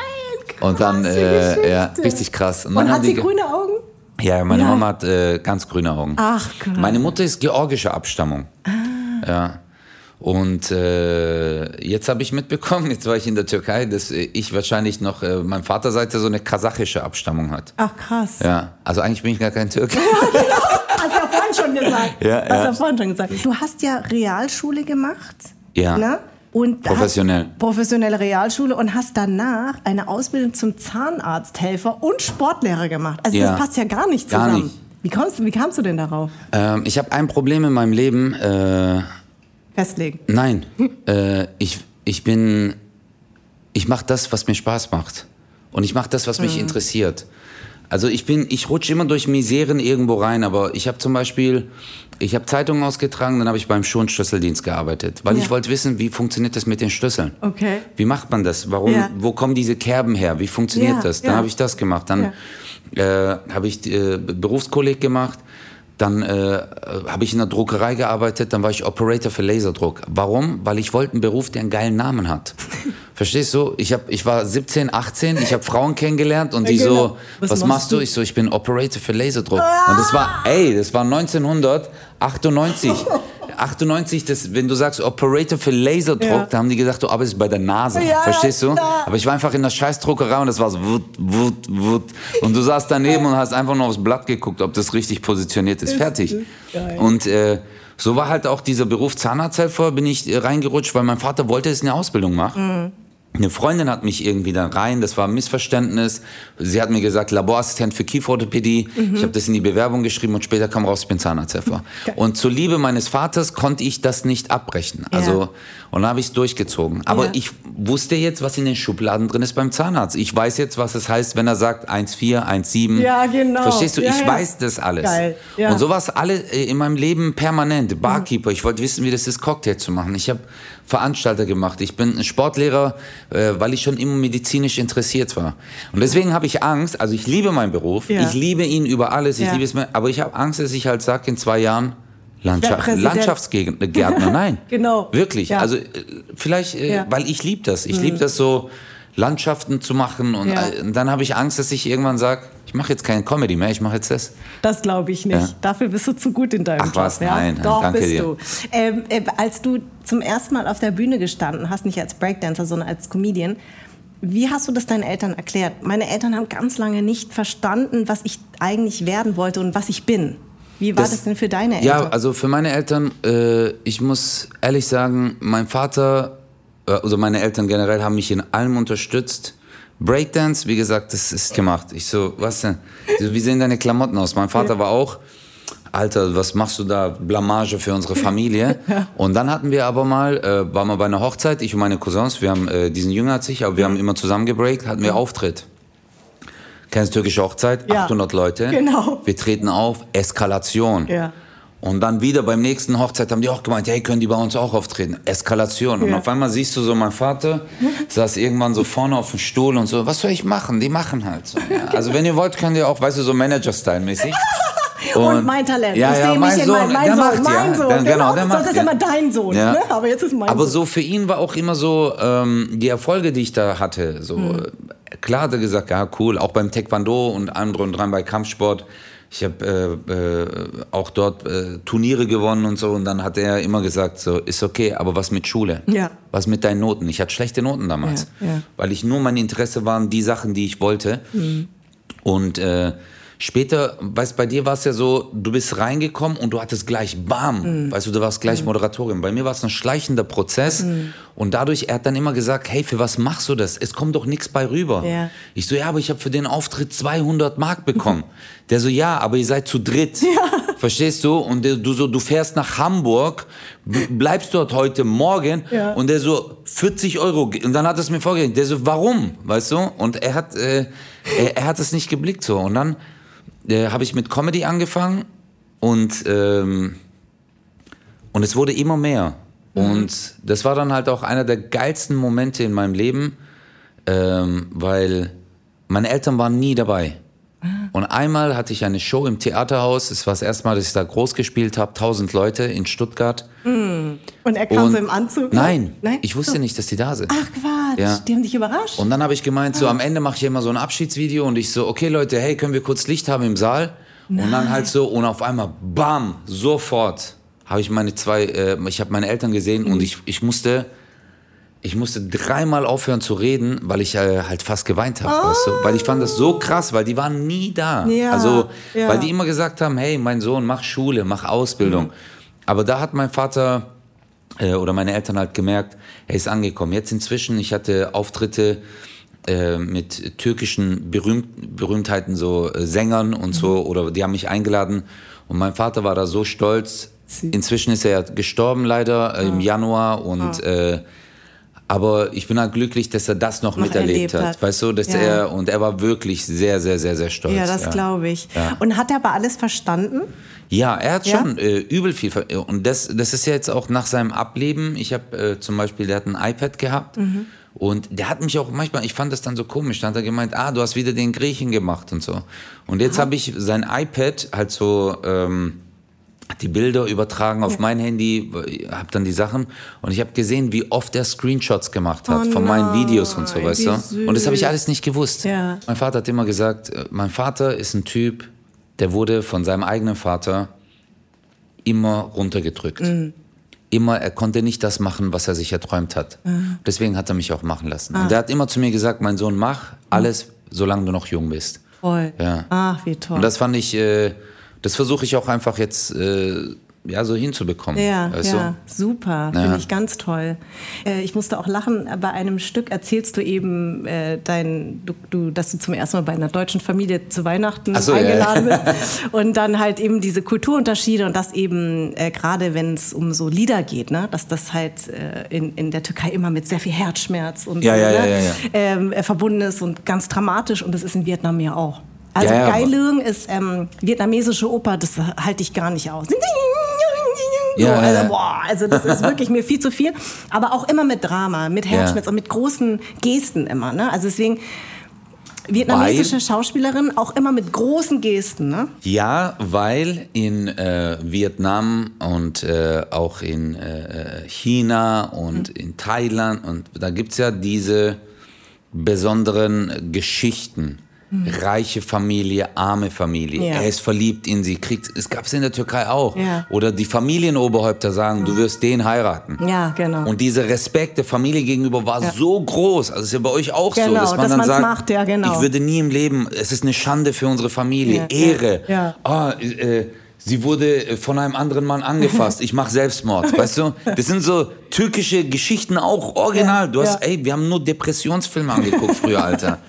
und dann äh, ja richtig krass. Und dann haben hat sie grüne Augen? ja, meine Ja. Mama hat äh, ganz grüne Augen. Ach, krass. Meine Mutter ist georgischer Abstammung. Ah. Ja. Und äh, jetzt habe ich mitbekommen, jetzt war ich in der Türkei, dass äh, ich wahrscheinlich noch, äh, mein Vaterseite so eine kasachische Abstammung hat. Ach, krass. Ja, also eigentlich bin ich gar kein Türke. Ja schon gesagt. Ja, Hast ja. du ja vorhin schon gesagt. Du hast ja Realschule gemacht. Ja. Ne? Und Professionell. Professionelle Realschule und hast danach eine Ausbildung zum Zahnarzthelfer und Sportlehrer gemacht. Also Ja. das passt ja gar nicht Gar zusammen. nicht. Wie, kommst, du- wie kamst du denn darauf? ähm, ich habe ein Problem in meinem Leben. Äh, Festlegen. nein, äh, ich, ich bin, ich mache das, was mir Spaß macht. Und ich mache das, was Mhm. mich interessiert. Also ich bin, ich rutsche immer durch Miseren irgendwo rein, aber ich habe zum Beispiel, ich habe Zeitungen ausgetragen, dann habe ich beim Schonschlüsseldienst gearbeitet, weil Ja. ich wollte wissen, wie funktioniert das mit den Schlüsseln? Okay. Wie macht man das? Warum, Ja. wo kommen diese Kerben her? Wie funktioniert Ja, das? Dann habe ich das gemacht. Dann äh, habe ich äh, Berufskolleg gemacht. Dann äh, habe ich in der Druckerei gearbeitet, dann war ich Operator für Laserdruck. Warum? Weil ich wollte einen Beruf, der einen geilen Namen hat. Verstehst du? Ich, hab, ich war 17, 18, ich habe Frauen kennengelernt und die Ja, genau. so, Was was, machst du? du? Ich so, ich bin Operator für Laserdruck. Und das war, ey, das war 1998. 98, das, wenn du sagst Operator für Laserdruck, Ja. da haben die gesagt, du arbeitest bei der NASA. Ja, Verstehst du? klar. Aber ich war einfach in der Scheißdruckerei und das war so wut, wut, wut. Und du saßt daneben und hast einfach nur aufs Blatt geguckt, ob das richtig positioniert ist. Fertig. Und äh, so war halt auch dieser Beruf Zahnarzthelfer, bin ich äh, reingerutscht, weil mein Vater wollte es in der Ausbildung machen. Eine Freundin hat mich irgendwie da rein, das war ein Missverständnis. Sie hat mir gesagt, Laborassistent für Kieferorthopädie. Ich habe das in die Bewerbung geschrieben und später kam raus, ich bin Zahnarzthelfer. Und zur Liebe meines Vaters konnte ich das nicht abbrechen. Also, und dann habe ich es durchgezogen. Aber Ja. ich wusste jetzt, was in den Schubladen drin ist beim Zahnarzt. Ich weiß jetzt, was es heißt, wenn er sagt 1,4, 1,7. Ja, genau. Verstehst du? Ja, ich ja. weiß das alles. Geil. Ja. Und so war es alle äh, in meinem Leben permanent. Barkeeper, ich wollte wissen, wie das ist, Cocktail zu machen. Ich habe Veranstalter gemacht. Ich bin ein Sportlehrer, äh, weil ich schon immer medizinisch interessiert war. Und deswegen habe ich Angst, also ich liebe meinen Beruf, ich liebe ihn über alles, ich liebe es aber ich habe Angst, dass ich halt sage in zwei Jahren, Landschaft. Landschaftsgärtner, nein. Genau. Wirklich. Ja. Also äh, vielleicht, äh, Ja. Mhm. weil ich liebe das. Ich liebe das so, Landschaften zu machen. Und Ja. äh, dann habe ich Angst, dass ich irgendwann sage, ich mache jetzt keine Comedy mehr, ich mache jetzt das. Das glaube ich nicht. Ja. Dafür bist du zu gut in deinem Ach Job. was, ja? nein, Doch, danke bist dir. du. Ähm, äh, als du zum ersten Mal auf der Bühne gestanden hast, nicht als Breakdancer, sondern als Comedian, wie hast du das deinen Eltern erklärt? Meine Eltern haben ganz lange nicht verstanden, was ich eigentlich werden wollte und was ich bin. Wie war das, Das- denn für deine Eltern? Ja, also für meine Eltern, äh, ich muss ehrlich sagen, mein Vater, äh, also meine Eltern generell haben mich in allem unterstützt. Breakdance, wie gesagt, das ist gemacht. Ich so, was denn? So, Wie sehen deine Klamotten aus? Mein Vater war auch, Alter, was machst du da? Blamage für unsere Familie. Und dann hatten wir aber mal, äh, waren wir bei einer Hochzeit, ich und meine Cousins, wir haben, äh, diesen Jünger als ich, aber wir haben immer zusammen gebreakt, hatten wir Auftritt. Kennst türkische Hochzeit? Ja. 800 Leute. Genau. Wir treten auf, Eskalation. Ja. Und dann wieder beim nächsten Hochzeit haben die auch gemeint, hey, können die bei uns auch auftreten? Eskalation. Und Ja. auf einmal siehst du so, mein Vater saß irgendwann so vorne auf dem Stuhl und so, was soll ich machen? Die machen halt so. Ja. Also wenn ihr wollt, könnt ihr auch, weißt du, so Manager-Style-mäßig. Und mein Talent. Ja, ich ja, sehe mein mich in Sohn, mein, mein der Sohn, macht mein ja. Sohn. Der- genau, genau, der Sonst macht ist ja. immer dein Sohn. Ja. Ne? Aber jetzt ist mein Aber Sohn. so für ihn war auch immer so, ähm, die Erfolge, die ich da hatte, so Hm. Klar hat er gesagt, ja cool, auch beim Taekwondo und allem drum und dran bei Kampfsport. Ich habe äh, äh, auch dort äh, Turniere gewonnen und so. Und dann hat er immer gesagt, so ist okay, aber was mit Schule? Ja. Was mit deinen Noten? Ich hatte schlechte Noten damals, Ja, ja. weil ich nur mein Interesse waren die Sachen, die ich wollte. Mhm. Und äh, später, weißt bei dir war es ja so, du bist reingekommen und du hattest gleich Bam, Mhm. weißt du, du warst gleich Moderatorin. Bei mir war es ein schleichender Prozess und dadurch, er hat dann immer gesagt, hey, für was machst du das? Es kommt doch nichts bei rüber. Ja. Ich so, ja, aber ich habe für den Auftritt 200 Mark bekommen. Der so, ja, aber ihr seid zu dritt. Verstehst du? Und der, du so, du fährst nach Hamburg, bleibst dort heute Morgen Ja. und der so 40 Euro. Und dann hat er es mir vorgelegt. Der so, warum? Weißt du? Und er hat, äh, er, er hat es nicht geblickt so. Und dann äh, habe ich mit Comedy angefangen und ähm, und es wurde immer mehr. Und das war dann halt auch einer der geilsten Momente in meinem Leben, ähm, weil meine Eltern waren nie dabei. Und einmal hatte ich eine Show im Theaterhaus. Es war das erste Mal, dass ich da groß gespielt habe. 1000 Leute in Stuttgart. Und er kam Und- so im Anzug? Nein, Nein? ich wusste nicht, dass die da sind. Ach Quatsch, Ja. die haben dich überrascht. Und dann habe ich gemeint, so am Ende mache ich immer so ein Abschiedsvideo und ich so, okay Leute, hey, können wir kurz Licht haben im Saal? Und dann halt so und auf einmal, bam, sofort habe ich meine zwei, äh, ich habe meine Eltern gesehen Mhm. und ich, ich musste, ich musste dreimal aufhören zu reden, weil ich äh, halt fast geweint habe, weißt du? Weil ich fand das so krass, weil die waren nie da. Ja, also, ja. weil die immer gesagt haben, hey, mein Sohn, mach Schule, mach Ausbildung. Aber da hat mein Vater äh, oder meine Eltern halt gemerkt, er ist angekommen. Jetzt inzwischen, ich hatte Auftritte äh, mit türkischen Berühmt Berühmtheiten, so äh, Sängern und so, oder die haben mich eingeladen und mein Vater war da so stolz. Inzwischen ist er gestorben leider äh, im Januar und äh, aber ich bin halt glücklich, dass er das noch, Noch miterlebt erlebt hat. hat. Weißt du, dass Ja. er und er war wirklich sehr, sehr, sehr, sehr stolz. ja, das glaube ich. Und hat er aber alles verstanden? Ja, er hat Ja? schon äh, übel viel. Und das, das ist ja jetzt auch nach seinem Ableben. Ich habe äh, zum Beispiel, der hat ein iPad gehabt. Mhm. Und der hat mich auch manchmal, ich fand das dann so komisch, da hat er gemeint, ah, du hast wieder den Griechen gemacht und so. Und jetzt habe ich sein iPad halt so, ähm, die Bilder übertragen auf mein Handy, habe dann die Sachen und ich habe gesehen, wie oft er Screenshots gemacht hat Oh von meinen Videos und so, nein, weißt du? Und das habe ich alles nicht gewusst. Ja. Mein Vater hat immer gesagt, äh, mein Vater ist ein Typ, der wurde von seinem eigenen Vater immer runtergedrückt. Mhm. Immer, er konnte nicht das machen, was er sich erträumt hat. Mhm. Deswegen hat er mich auch machen lassen. Ah. Und er hat immer zu mir gesagt, mein Sohn, mach alles, solange du noch jung bist. Voll. Ja. Ach, wie toll. Und das fand ich, äh, das versuche ich auch einfach jetzt äh, ja, so hinzubekommen. Ja, weißt ja, super, Ja. finde ich ganz toll. Äh, ich musste auch lachen, bei einem Stück erzählst du eben, äh, dein, du, du, dass du zum ersten Mal bei einer deutschen Familie zu Weihnachten Ach so, eingeladen ja. bist. Und dann halt eben diese Kulturunterschiede und das eben, äh, gerade wenn es um so Lieder geht, ne, dass das halt äh, in, in der Türkei immer mit sehr viel Herzschmerz und Ja, so, ja, ne, ja, ja, ja. Ähm, äh, verbunden ist und ganz dramatisch und das ist in Vietnam ja auch. Also Ja, aber- Geilung ist ähm, vietnamesische Oper, das halte ich gar nicht aus. So, Ja, also, boah, also das ist wirklich mir viel zu viel. Aber auch immer mit Drama, mit Herzschmerz und mit großen Gesten immer. Ne? Also deswegen, vietnamesische Weil- Schauspielerin auch immer mit großen Gesten. Ne? Ja, weil in äh, Vietnam und äh, auch in äh, China und Mhm. in Thailand und da gibt's ja diese besonderen Geschichten. Reiche Familie, arme Familie. Mhm. Ja. Er ist verliebt in sie. Kriegt, es gab's in der Türkei auch. Ja. Oder die Familienoberhäupter sagen, du wirst den heiraten. Ja, genau. Und dieser Respekt der Familie gegenüber war so groß. Also ist ja bei euch auch so, Genau, dass man dass dann sagt, macht, ja, genau. ich würde nie im Leben, es ist eine Schande für unsere Familie, Ja, Ehre. ja, ja. Ah, äh, sie wurde von einem anderen Mann angefasst, ich mache Selbstmord, weißt du? Das sind so türkische Geschichten auch original. Ja, Du hast, ja. ey, wir haben nur Depressionsfilme angeguckt früher, Alter.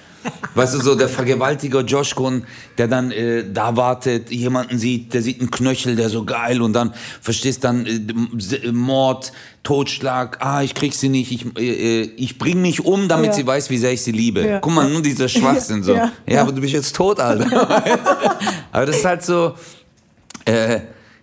Weißt du, so der Vergewaltiger Joshkun, der dann äh, da wartet, jemanden sieht, der sieht einen Knöchel, der so geil und dann, verstehst dann, äh, S- Mord, Totschlag, ah, ich krieg sie nicht, ich, äh, äh, ich bring mich um, damit Ja. sie weiß, wie sehr ich sie liebe. Ja. Guck mal, nur dieser Schwachsinn so. Ja. Ja, aber du bist jetzt tot, Alter. aber das ist halt so, äh,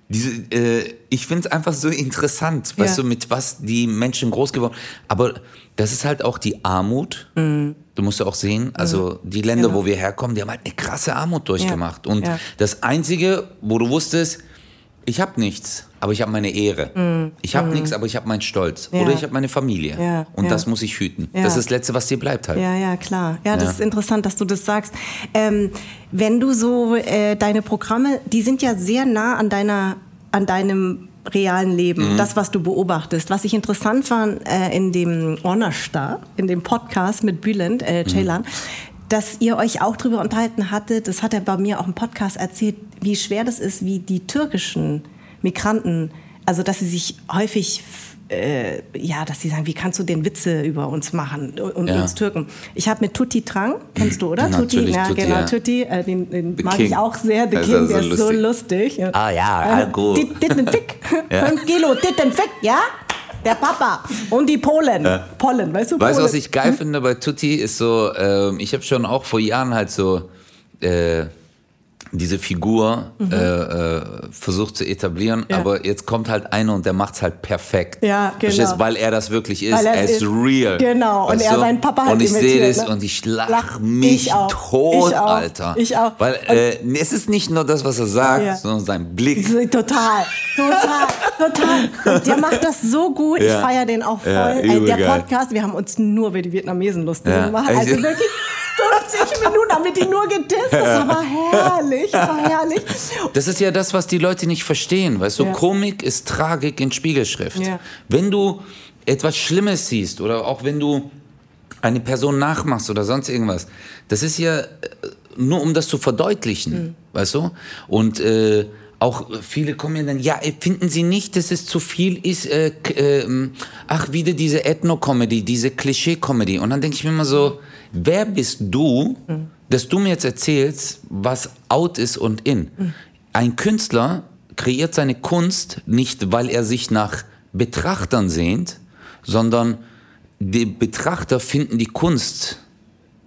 diese, äh, ich finde es einfach so interessant, weißt du, mit was die Menschen groß geworden Aber das ist halt auch die Armut. Mhm. Du musst ja auch sehen, also die Länder, wo wir herkommen, die haben halt eine krasse Armut durchgemacht. Und Ja. das Einzige, wo du wusstest, ich habe nichts, aber ich habe meine Ehre. Ich habe nichts, aber ich habe meinen Stolz. Mm. Ja. Oder ich habe meine Familie. Ja, Und ja. das muss ich hüten. Ja. Das ist das Letzte, was dir bleibt halt. Ja, ja, klar. Ja, das Ja. ist interessant, dass du das sagst. Ähm, wenn du so äh, deine Programme, die sind ja sehr nah an deiner, an deinem realen Mhm. Leben, das, was du beobachtest. Was ich interessant fand äh, in dem Honorstar, in dem Podcast mit Bülent, Mhm. äh, Ceylan, dass ihr euch auch darüber unterhalten hattet, das hat er bei mir auch im Podcast erzählt, wie schwer das ist, wie die türkischen Migranten, also dass sie sich häufig äh, ja, dass sie sagen, wie kannst du den Witze über uns machen und Ja. uns Türken. Ich habe mit Tutti Trang, kennst du, oder? Natürlich, ja, Tutti, genau, ja. Tutti, äh, den, den mag King. ich auch sehr, ist King, also der ist so lustig. lustig. Ah ja, Äh, gut. dit- Ditten Fick, Ja. 5 Kilo Ditten Fick, ja? Der Papa und die Polen. Pollen, weißt du? Weißt du, was ich geil finde bei Tutti ist so, ähm, ich habe schon auch vor Jahren halt so äh, diese Figur äh, äh, versucht zu etablieren, Mhm. Ja. aber jetzt kommt halt einer und der macht's halt perfekt. Ja, genau. Verstehst? Weil er das wirklich ist. Er er es ist ist. real. Genau, und er du? seinen Papa halt Und ich sehe das ne? und ich lach mich ich tot, Ich. Alter. Ich auch. Weil äh, es ist nicht nur das, was er sagt, Ja. sondern sein Blick. So, Total, total, total. Und der macht das so gut. Ich Ja. feiere den auch voll. Übel der. Podcast, wir haben uns nur über die Vietnamesen lustig gemacht. Also wirklich 50 Minuten haben wir die nur gedisst. Das war herrlich, das war herrlich. Das ist ja das, was die Leute nicht verstehen. Weißt du, Ja. Komik ist Tragik in Spiegelschrift. Ja. Wenn du etwas Schlimmes siehst oder auch wenn du eine Person nachmachst oder sonst irgendwas, das ist ja äh, nur um das zu verdeutlichen, Mhm. weißt du? Und äh, auch viele kommen ja dann, ja, äh, finden Sie nicht, dass es zu viel ist, äh, ähm, ach, wieder diese Ethno-Comedy, diese Klischee-Comedy. Und dann denke ich mir immer so, wer bist du, dass du mir jetzt erzählst, was out ist und in? Ein Künstler kreiert seine Kunst nicht, weil er sich nach Betrachtern sehnt, sondern die Betrachter finden die Kunst.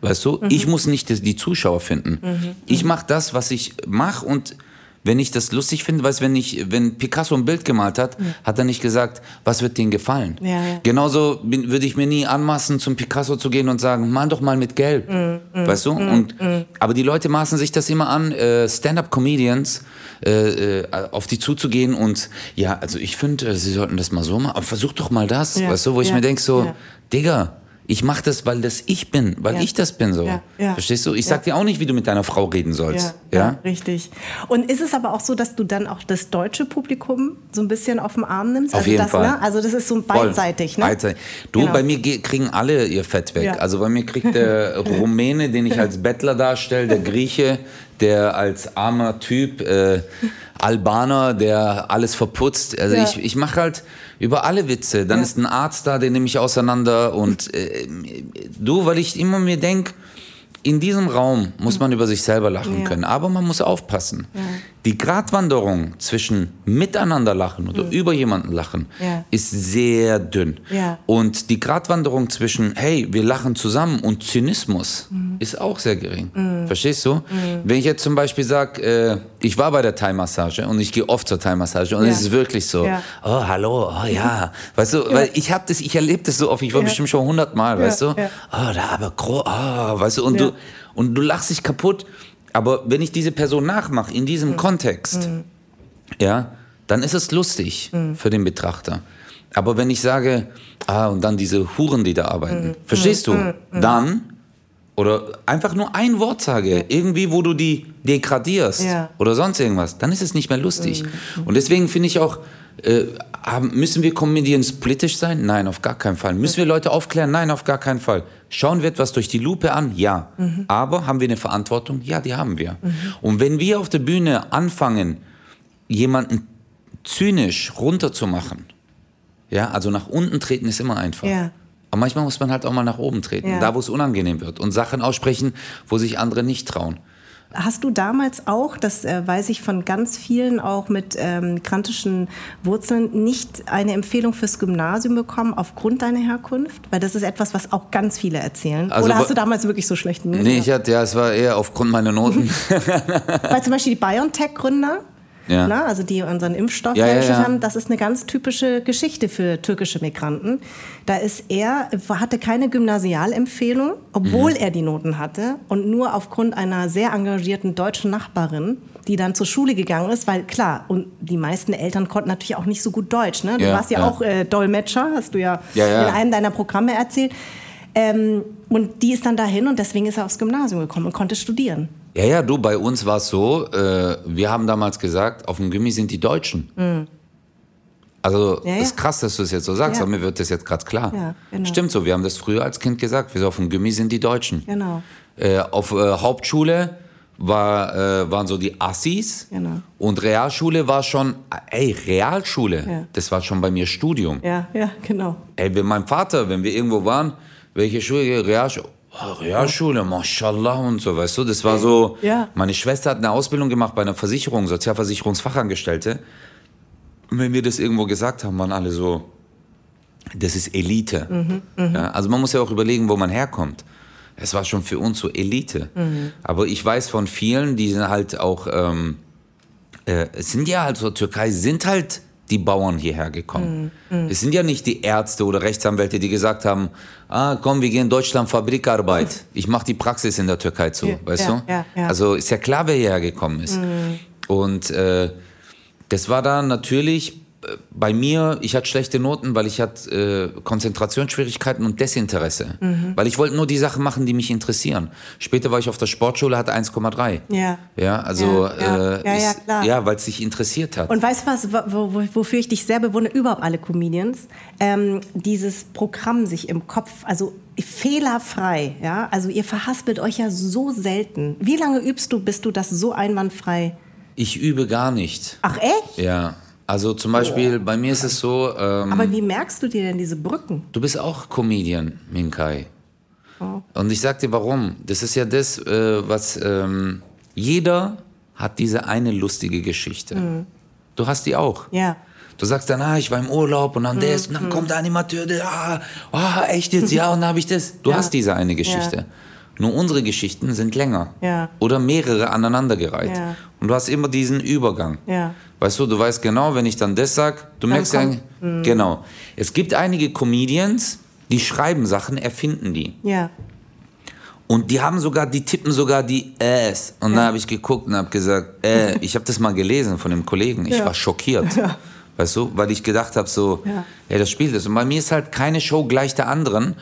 Weißt du, ich muss nicht die Zuschauer finden. Ich mache das, was ich mache und wenn ich das lustig finde, weißt wenn ich, wenn Picasso ein Bild gemalt hat, hat er nicht gesagt, was wird denen gefallen. Ja, ja. Genauso bin- würde ich mir nie anmaßen, zum Picasso zu gehen und sagen, mal doch mal mit Gelb. Mm, weißt du? Und, Aber die Leute maßen sich das immer an, äh, Stand-up-Comedians äh, äh, auf die zuzugehen und ja, also ich finde, äh, sie sollten das mal so machen, aber versuch doch mal das, Ja, weißt du, wo ich ja, mir denke so, ja. Digga, ich mache das, weil das ich bin, weil Ja. ich das bin so. Ja, ja. Verstehst du? Ich sag dir auch nicht, wie du mit deiner Frau reden sollst. Ja, richtig. Und ist es aber auch so, dass du dann auch das deutsche Publikum so ein bisschen auf den Arm nimmst? Auf also jeden das, Fall. Ne? Also das ist so beidseitig, ne? Beidseitig. Du, Genau. bei mir ge- kriegen alle ihr Fett weg. Also bei mir kriegt der Rumäne, den ich als Bettler darstelle, der Grieche, der als armer Typ, äh, Albaner, der alles verputzt. Also Ja. ich, ich mache halt über alle Witze. Dann Ja. ist ein Arzt da, den nehme ich auseinander. Und äh, du, weil ich immer mir denke, in diesem Raum muss man über sich selber lachen Ja. können. Aber man muss aufpassen. Die Gratwanderung zwischen miteinander lachen oder über jemanden lachen Ja. ist sehr dünn. Ja. Und die Gratwanderung zwischen, hey, wir lachen zusammen und Zynismus ist auch sehr gering. Verstehst du? Wenn ich jetzt zum Beispiel sage, äh, ich war bei der Thai-Massage und ich gehe oft zur Thai-Massage und Ja. es ist wirklich so, oh, hallo, oh ja. Weißt du, weil ich habe das, ich erlebe das so oft, ich war bestimmt schon hundertmal, weißt du? Oh, da aber, oh, weißt du, und du, und du lachst dich kaputt. Aber wenn ich diese Person nachmache in diesem Kontext, ja, dann ist es lustig für den Betrachter. Aber wenn ich sage, ah, und dann diese Huren, die da arbeiten, verstehst du? Dann, oder einfach nur ein Wort sage, irgendwie, wo du die degradierst Ja. oder sonst irgendwas, dann ist es nicht mehr lustig. Und deswegen finde ich auch, äh, haben, müssen wir Comedians politisch sein? Nein, auf gar keinen Fall. Müssen wir Leute aufklären? Nein, auf gar keinen Fall. Schauen wir etwas durch die Lupe an? Ja. Aber haben wir eine Verantwortung? Ja, die haben wir. Und wenn wir auf der Bühne anfangen, jemanden zynisch runterzumachen, ja, also nach unten treten ist immer einfach. Ja. Aber manchmal muss man halt auch mal nach oben treten, Ja. da wo es unangenehm wird und Sachen aussprechen, wo sich andere nicht trauen. Hast du damals auch, das äh, weiß ich von ganz vielen auch mit ähm, migrantischen Wurzeln, nicht eine Empfehlung fürs Gymnasium bekommen aufgrund deiner Herkunft? Weil das ist etwas, was auch ganz viele erzählen. Also Oder hast du damals wirklich so schlechten Nee, ich hatte, ja, es war eher aufgrund meiner Noten. Weil zum Beispiel die BioNTech-Gründer, Ja. ne? also die unseren Impfstoff Ja, hergestellt ja. haben, das ist eine ganz typische Geschichte für türkische Migranten. Da ist er, hatte keine Gymnasialempfehlung, obwohl Mhm. er die Noten hatte und nur aufgrund einer sehr engagierten deutschen Nachbarin, die dann zur Schule gegangen ist, weil klar, und die meisten Eltern konnten natürlich auch nicht so gut Deutsch. Ne? Du warst ja, auch äh, Dolmetscher, hast du ja. in einem deiner Programme erzählt. Ähm, und die ist dann dahin und deswegen ist er aufs Gymnasium gekommen und konnte studieren. Ja, ja, du, bei uns war es so, äh, wir haben damals gesagt, auf dem Gimmi sind die Deutschen. Also, Ja, ja. ist krass, dass du es jetzt so sagst, Ja. aber mir wird das jetzt gerade klar. Genau. Stimmt so, wir haben das früher als Kind gesagt, wir so auf dem Gimmi sind die Deutschen. Genau. Äh, auf äh, Hauptschule war, äh, waren so die Assis Genau. und Realschule war schon, ey, Realschule, das war schon bei mir Studium. Ja, ja, genau. Ey, wenn mein Vater, wenn wir irgendwo waren, welche Schule, Realschule, oh, Realschule, mashallah und so, weißt du, das war so, Ja. meine Schwester hat eine Ausbildung gemacht bei einer Versicherung, Sozialversicherungsfachangestellte. Und wenn wir das irgendwo gesagt haben, waren alle so, das ist Elite. Mhm, Ja, also man muss ja auch überlegen, wo man herkommt. Es war schon für uns so Elite. Mhm. Aber ich weiß von vielen, die sind halt auch, ähm, äh, es sind ja halt so, Türkei sind halt die Bauern hierher gekommen. Mhm, Es sind ja nicht die Ärzte oder Rechtsanwälte, die gesagt haben, ah, komm, wir gehen in Deutschland Fabrikarbeit. Ich mache die Praxis in der Türkei zu, Ja, weißt ja, du? ja, ja. Also ist ja klar, wer hierher gekommen ist. Und äh, das war dann natürlich bei mir, ich hatte schlechte Noten, weil ich hatte äh, Konzentrationsschwierigkeiten und Desinteresse. Mhm. Weil ich wollte nur die Sachen machen, die mich interessieren. Später war ich auf der Sportschule, hatte 1,3. Ja. Ja, also Ja, ja. äh, Ja, ja, ja weil es sich interessiert hat. Und weißt du was, wo, wo, wofür ich dich sehr bewundere, überhaupt alle Comedians? Ähm, dieses Programm sich im Kopf, also fehlerfrei, ja? Also ihr verhaspelt euch ja so selten. Wie lange übst du, bis du das so einwandfrei... ich übe gar nicht. Ach echt? Ja, also zum Beispiel bei mir ist es so, ähm, Aber wie merkst du dir denn diese Brücken? du bist auch Comedian, Minkai. Oh. Und ich sag dir warum. Das ist ja das, äh, was ähm, jeder hat diese eine lustige Geschichte. Mhm. Du hast die auch. Ja. Du sagst dann, ah, ich war im Urlaub und dann das, und dann kommt der Animateur, der, ah, ah, echt jetzt, ja, und dann habe ich das. Du Ja. hast diese eine Geschichte. Nur unsere Geschichten sind länger. Ja. Oder mehrere aneinandergereiht. Ja. Und du hast immer diesen Übergang. Ja. Weißt du, du weißt genau, wenn ich dann das sag, du merkst ja, eigentlich- genau. Es gibt einige Comedians, die schreiben Sachen, erfinden die. Ja. Und die haben sogar, die tippen sogar die Äs. Und dann habe ich geguckt und habe gesagt, äh, ich habe das mal gelesen von dem Kollegen. Ich Ja. war schockiert. Weißt du, weil ich gedacht habe so, Ja. ey, das spielt das. Und bei mir ist halt keine Show gleich der anderen.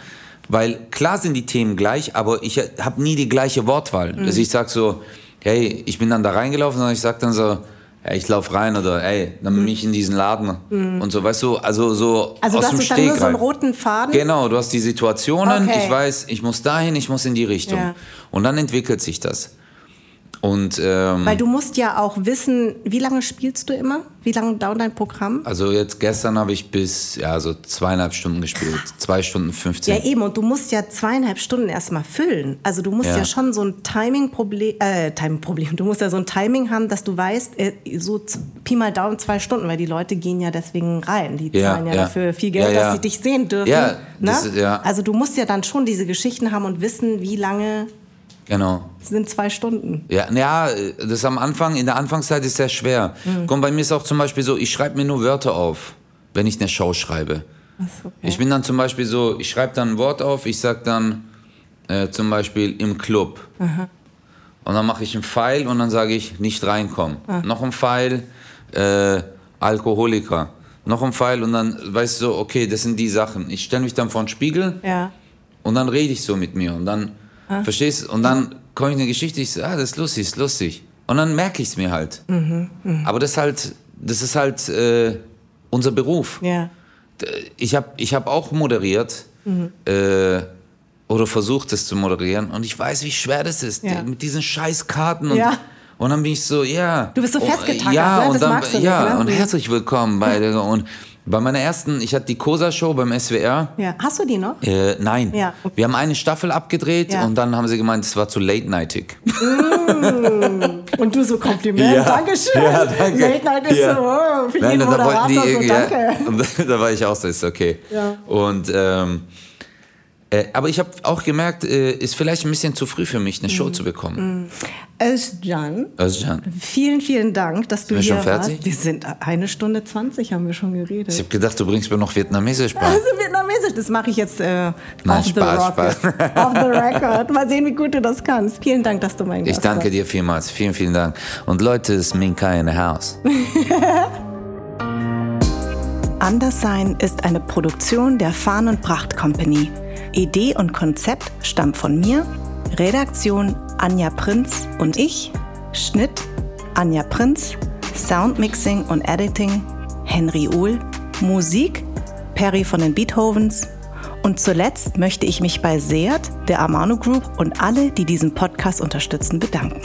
Weil klar sind die Themen gleich, aber ich habe nie die gleiche Wortwahl. Mhm. Also ich sag so, hey, ich bin dann da reingelaufen und ich sag dann so, ey, ich lauf rein oder ey, dann bin ich in diesen Laden und so, weißt du, also so Mhm. Also aus du dem hast dann nur so einen roten Faden? Genau, du hast die Situationen, Okay. ich weiß, ich muss dahin, ich muss in die Richtung. Ja. Und dann entwickelt sich das. Und ähm, Weil du musst ja auch wissen, wie lange spielst du immer? Wie lange dauert dein Programm? also jetzt gestern habe ich bis ja so zweieinhalb Stunden gespielt, zwei Stunden 15. Ja, eben. Und du musst ja zweieinhalb Stunden erstmal füllen. Also du musst ja, Ja. schon so ein Timing-Problem, äh, Timing-Problem. Du musst ja so ein Timing haben, dass du weißt, äh, so Pi mal Daumen zwei Stunden, weil die Leute gehen ja deswegen rein. Die Ja, zahlen ja, dafür viel Geld, dass sie dich sehen dürfen. Ja, ne? das ist- ja. Also du musst ja dann schon diese Geschichten haben und wissen, wie lange Genau. sind zwei Stunden. Ja, ja, das am Anfang, in der Anfangszeit ist sehr schwer. Mhm. Komm, bei mir ist auch zum Beispiel so, ich schreibe mir nur Wörter auf, wenn ich eine Show schreibe. Ach okay. Ich bin dann zum Beispiel so, ich schreibe dann ein Wort auf, ich sag dann äh, zum Beispiel im Club. Und dann mache ich einen Pfeil und dann sage ich nicht reinkommen. Noch ein Pfeil, äh, Alkoholiker. Noch ein Pfeil und dann weißt du so, okay, das sind die Sachen. Ich stelle mich dann vor den Spiegel ja. und dann rede ich so mit mir und dann, verstehst du, und dann komme ich in eine Geschichte, ich so, ah, das ist lustig, ist lustig. Und dann merke ich es mir halt. Aber das ist halt, das ist halt äh, unser Beruf. Ja. Ich habe ich hab auch moderiert äh, oder versucht, es zu moderieren und ich weiß, wie schwer das ist, Ja. mit diesen scheiß Karten und, Ja. und dann bin ich so, ja. Du bist so Oh, festgetackert, Ja, ne? und Das dann, magst du nicht, ja, ne? und Mhm. herzlich willkommen bei der, und bei meiner ersten, ich hatte die Cosa-Show beim SWR. ja. Hast du die noch? Äh, nein. Ja. Wir haben eine Staffel abgedreht Ja. und dann haben sie gemeint, es war zu late-nightig. Und du so Kompliment, Ja. Dankeschön. Ja, danke. Late Night ist Ja. so, oh, für Nein, jeden da die, so, ja, danke. und da war ich auch so, ist okay. Ja. Und ähm, Äh, aber ich habe auch gemerkt, äh, ist vielleicht ein bisschen zu früh für mich, eine Show zu bekommen. Özcan, Özcan. vielen, vielen Dank, dass du Sind wir hier schon fertig? warst. Wir sind eine Stunde 20 haben wir schon geredet. Ich habe gedacht, du bringst mir noch Vietnamesisch bei. Also Vietnamesisch, das mache ich jetzt äh, Nein, off, the Spaß, off the record. Mal sehen, wie gut du das kannst. Vielen Dank, dass du mein Ich Gast danke warst. dir vielmals. Vielen, vielen Dank. Und Leute, es ist Minka in the house. Anderssein ist eine Produktion der Farn und Pracht Company. Idee und Konzept stammt von mir, Redaktion Anja Prinz und ich, Schnitt Anja Prinz, Soundmixing und Editing Henry Uhl, Musik Perry von den Beethovens und zuletzt möchte ich mich bei Seat, der Amano Group und alle, die diesen Podcast unterstützen, bedanken.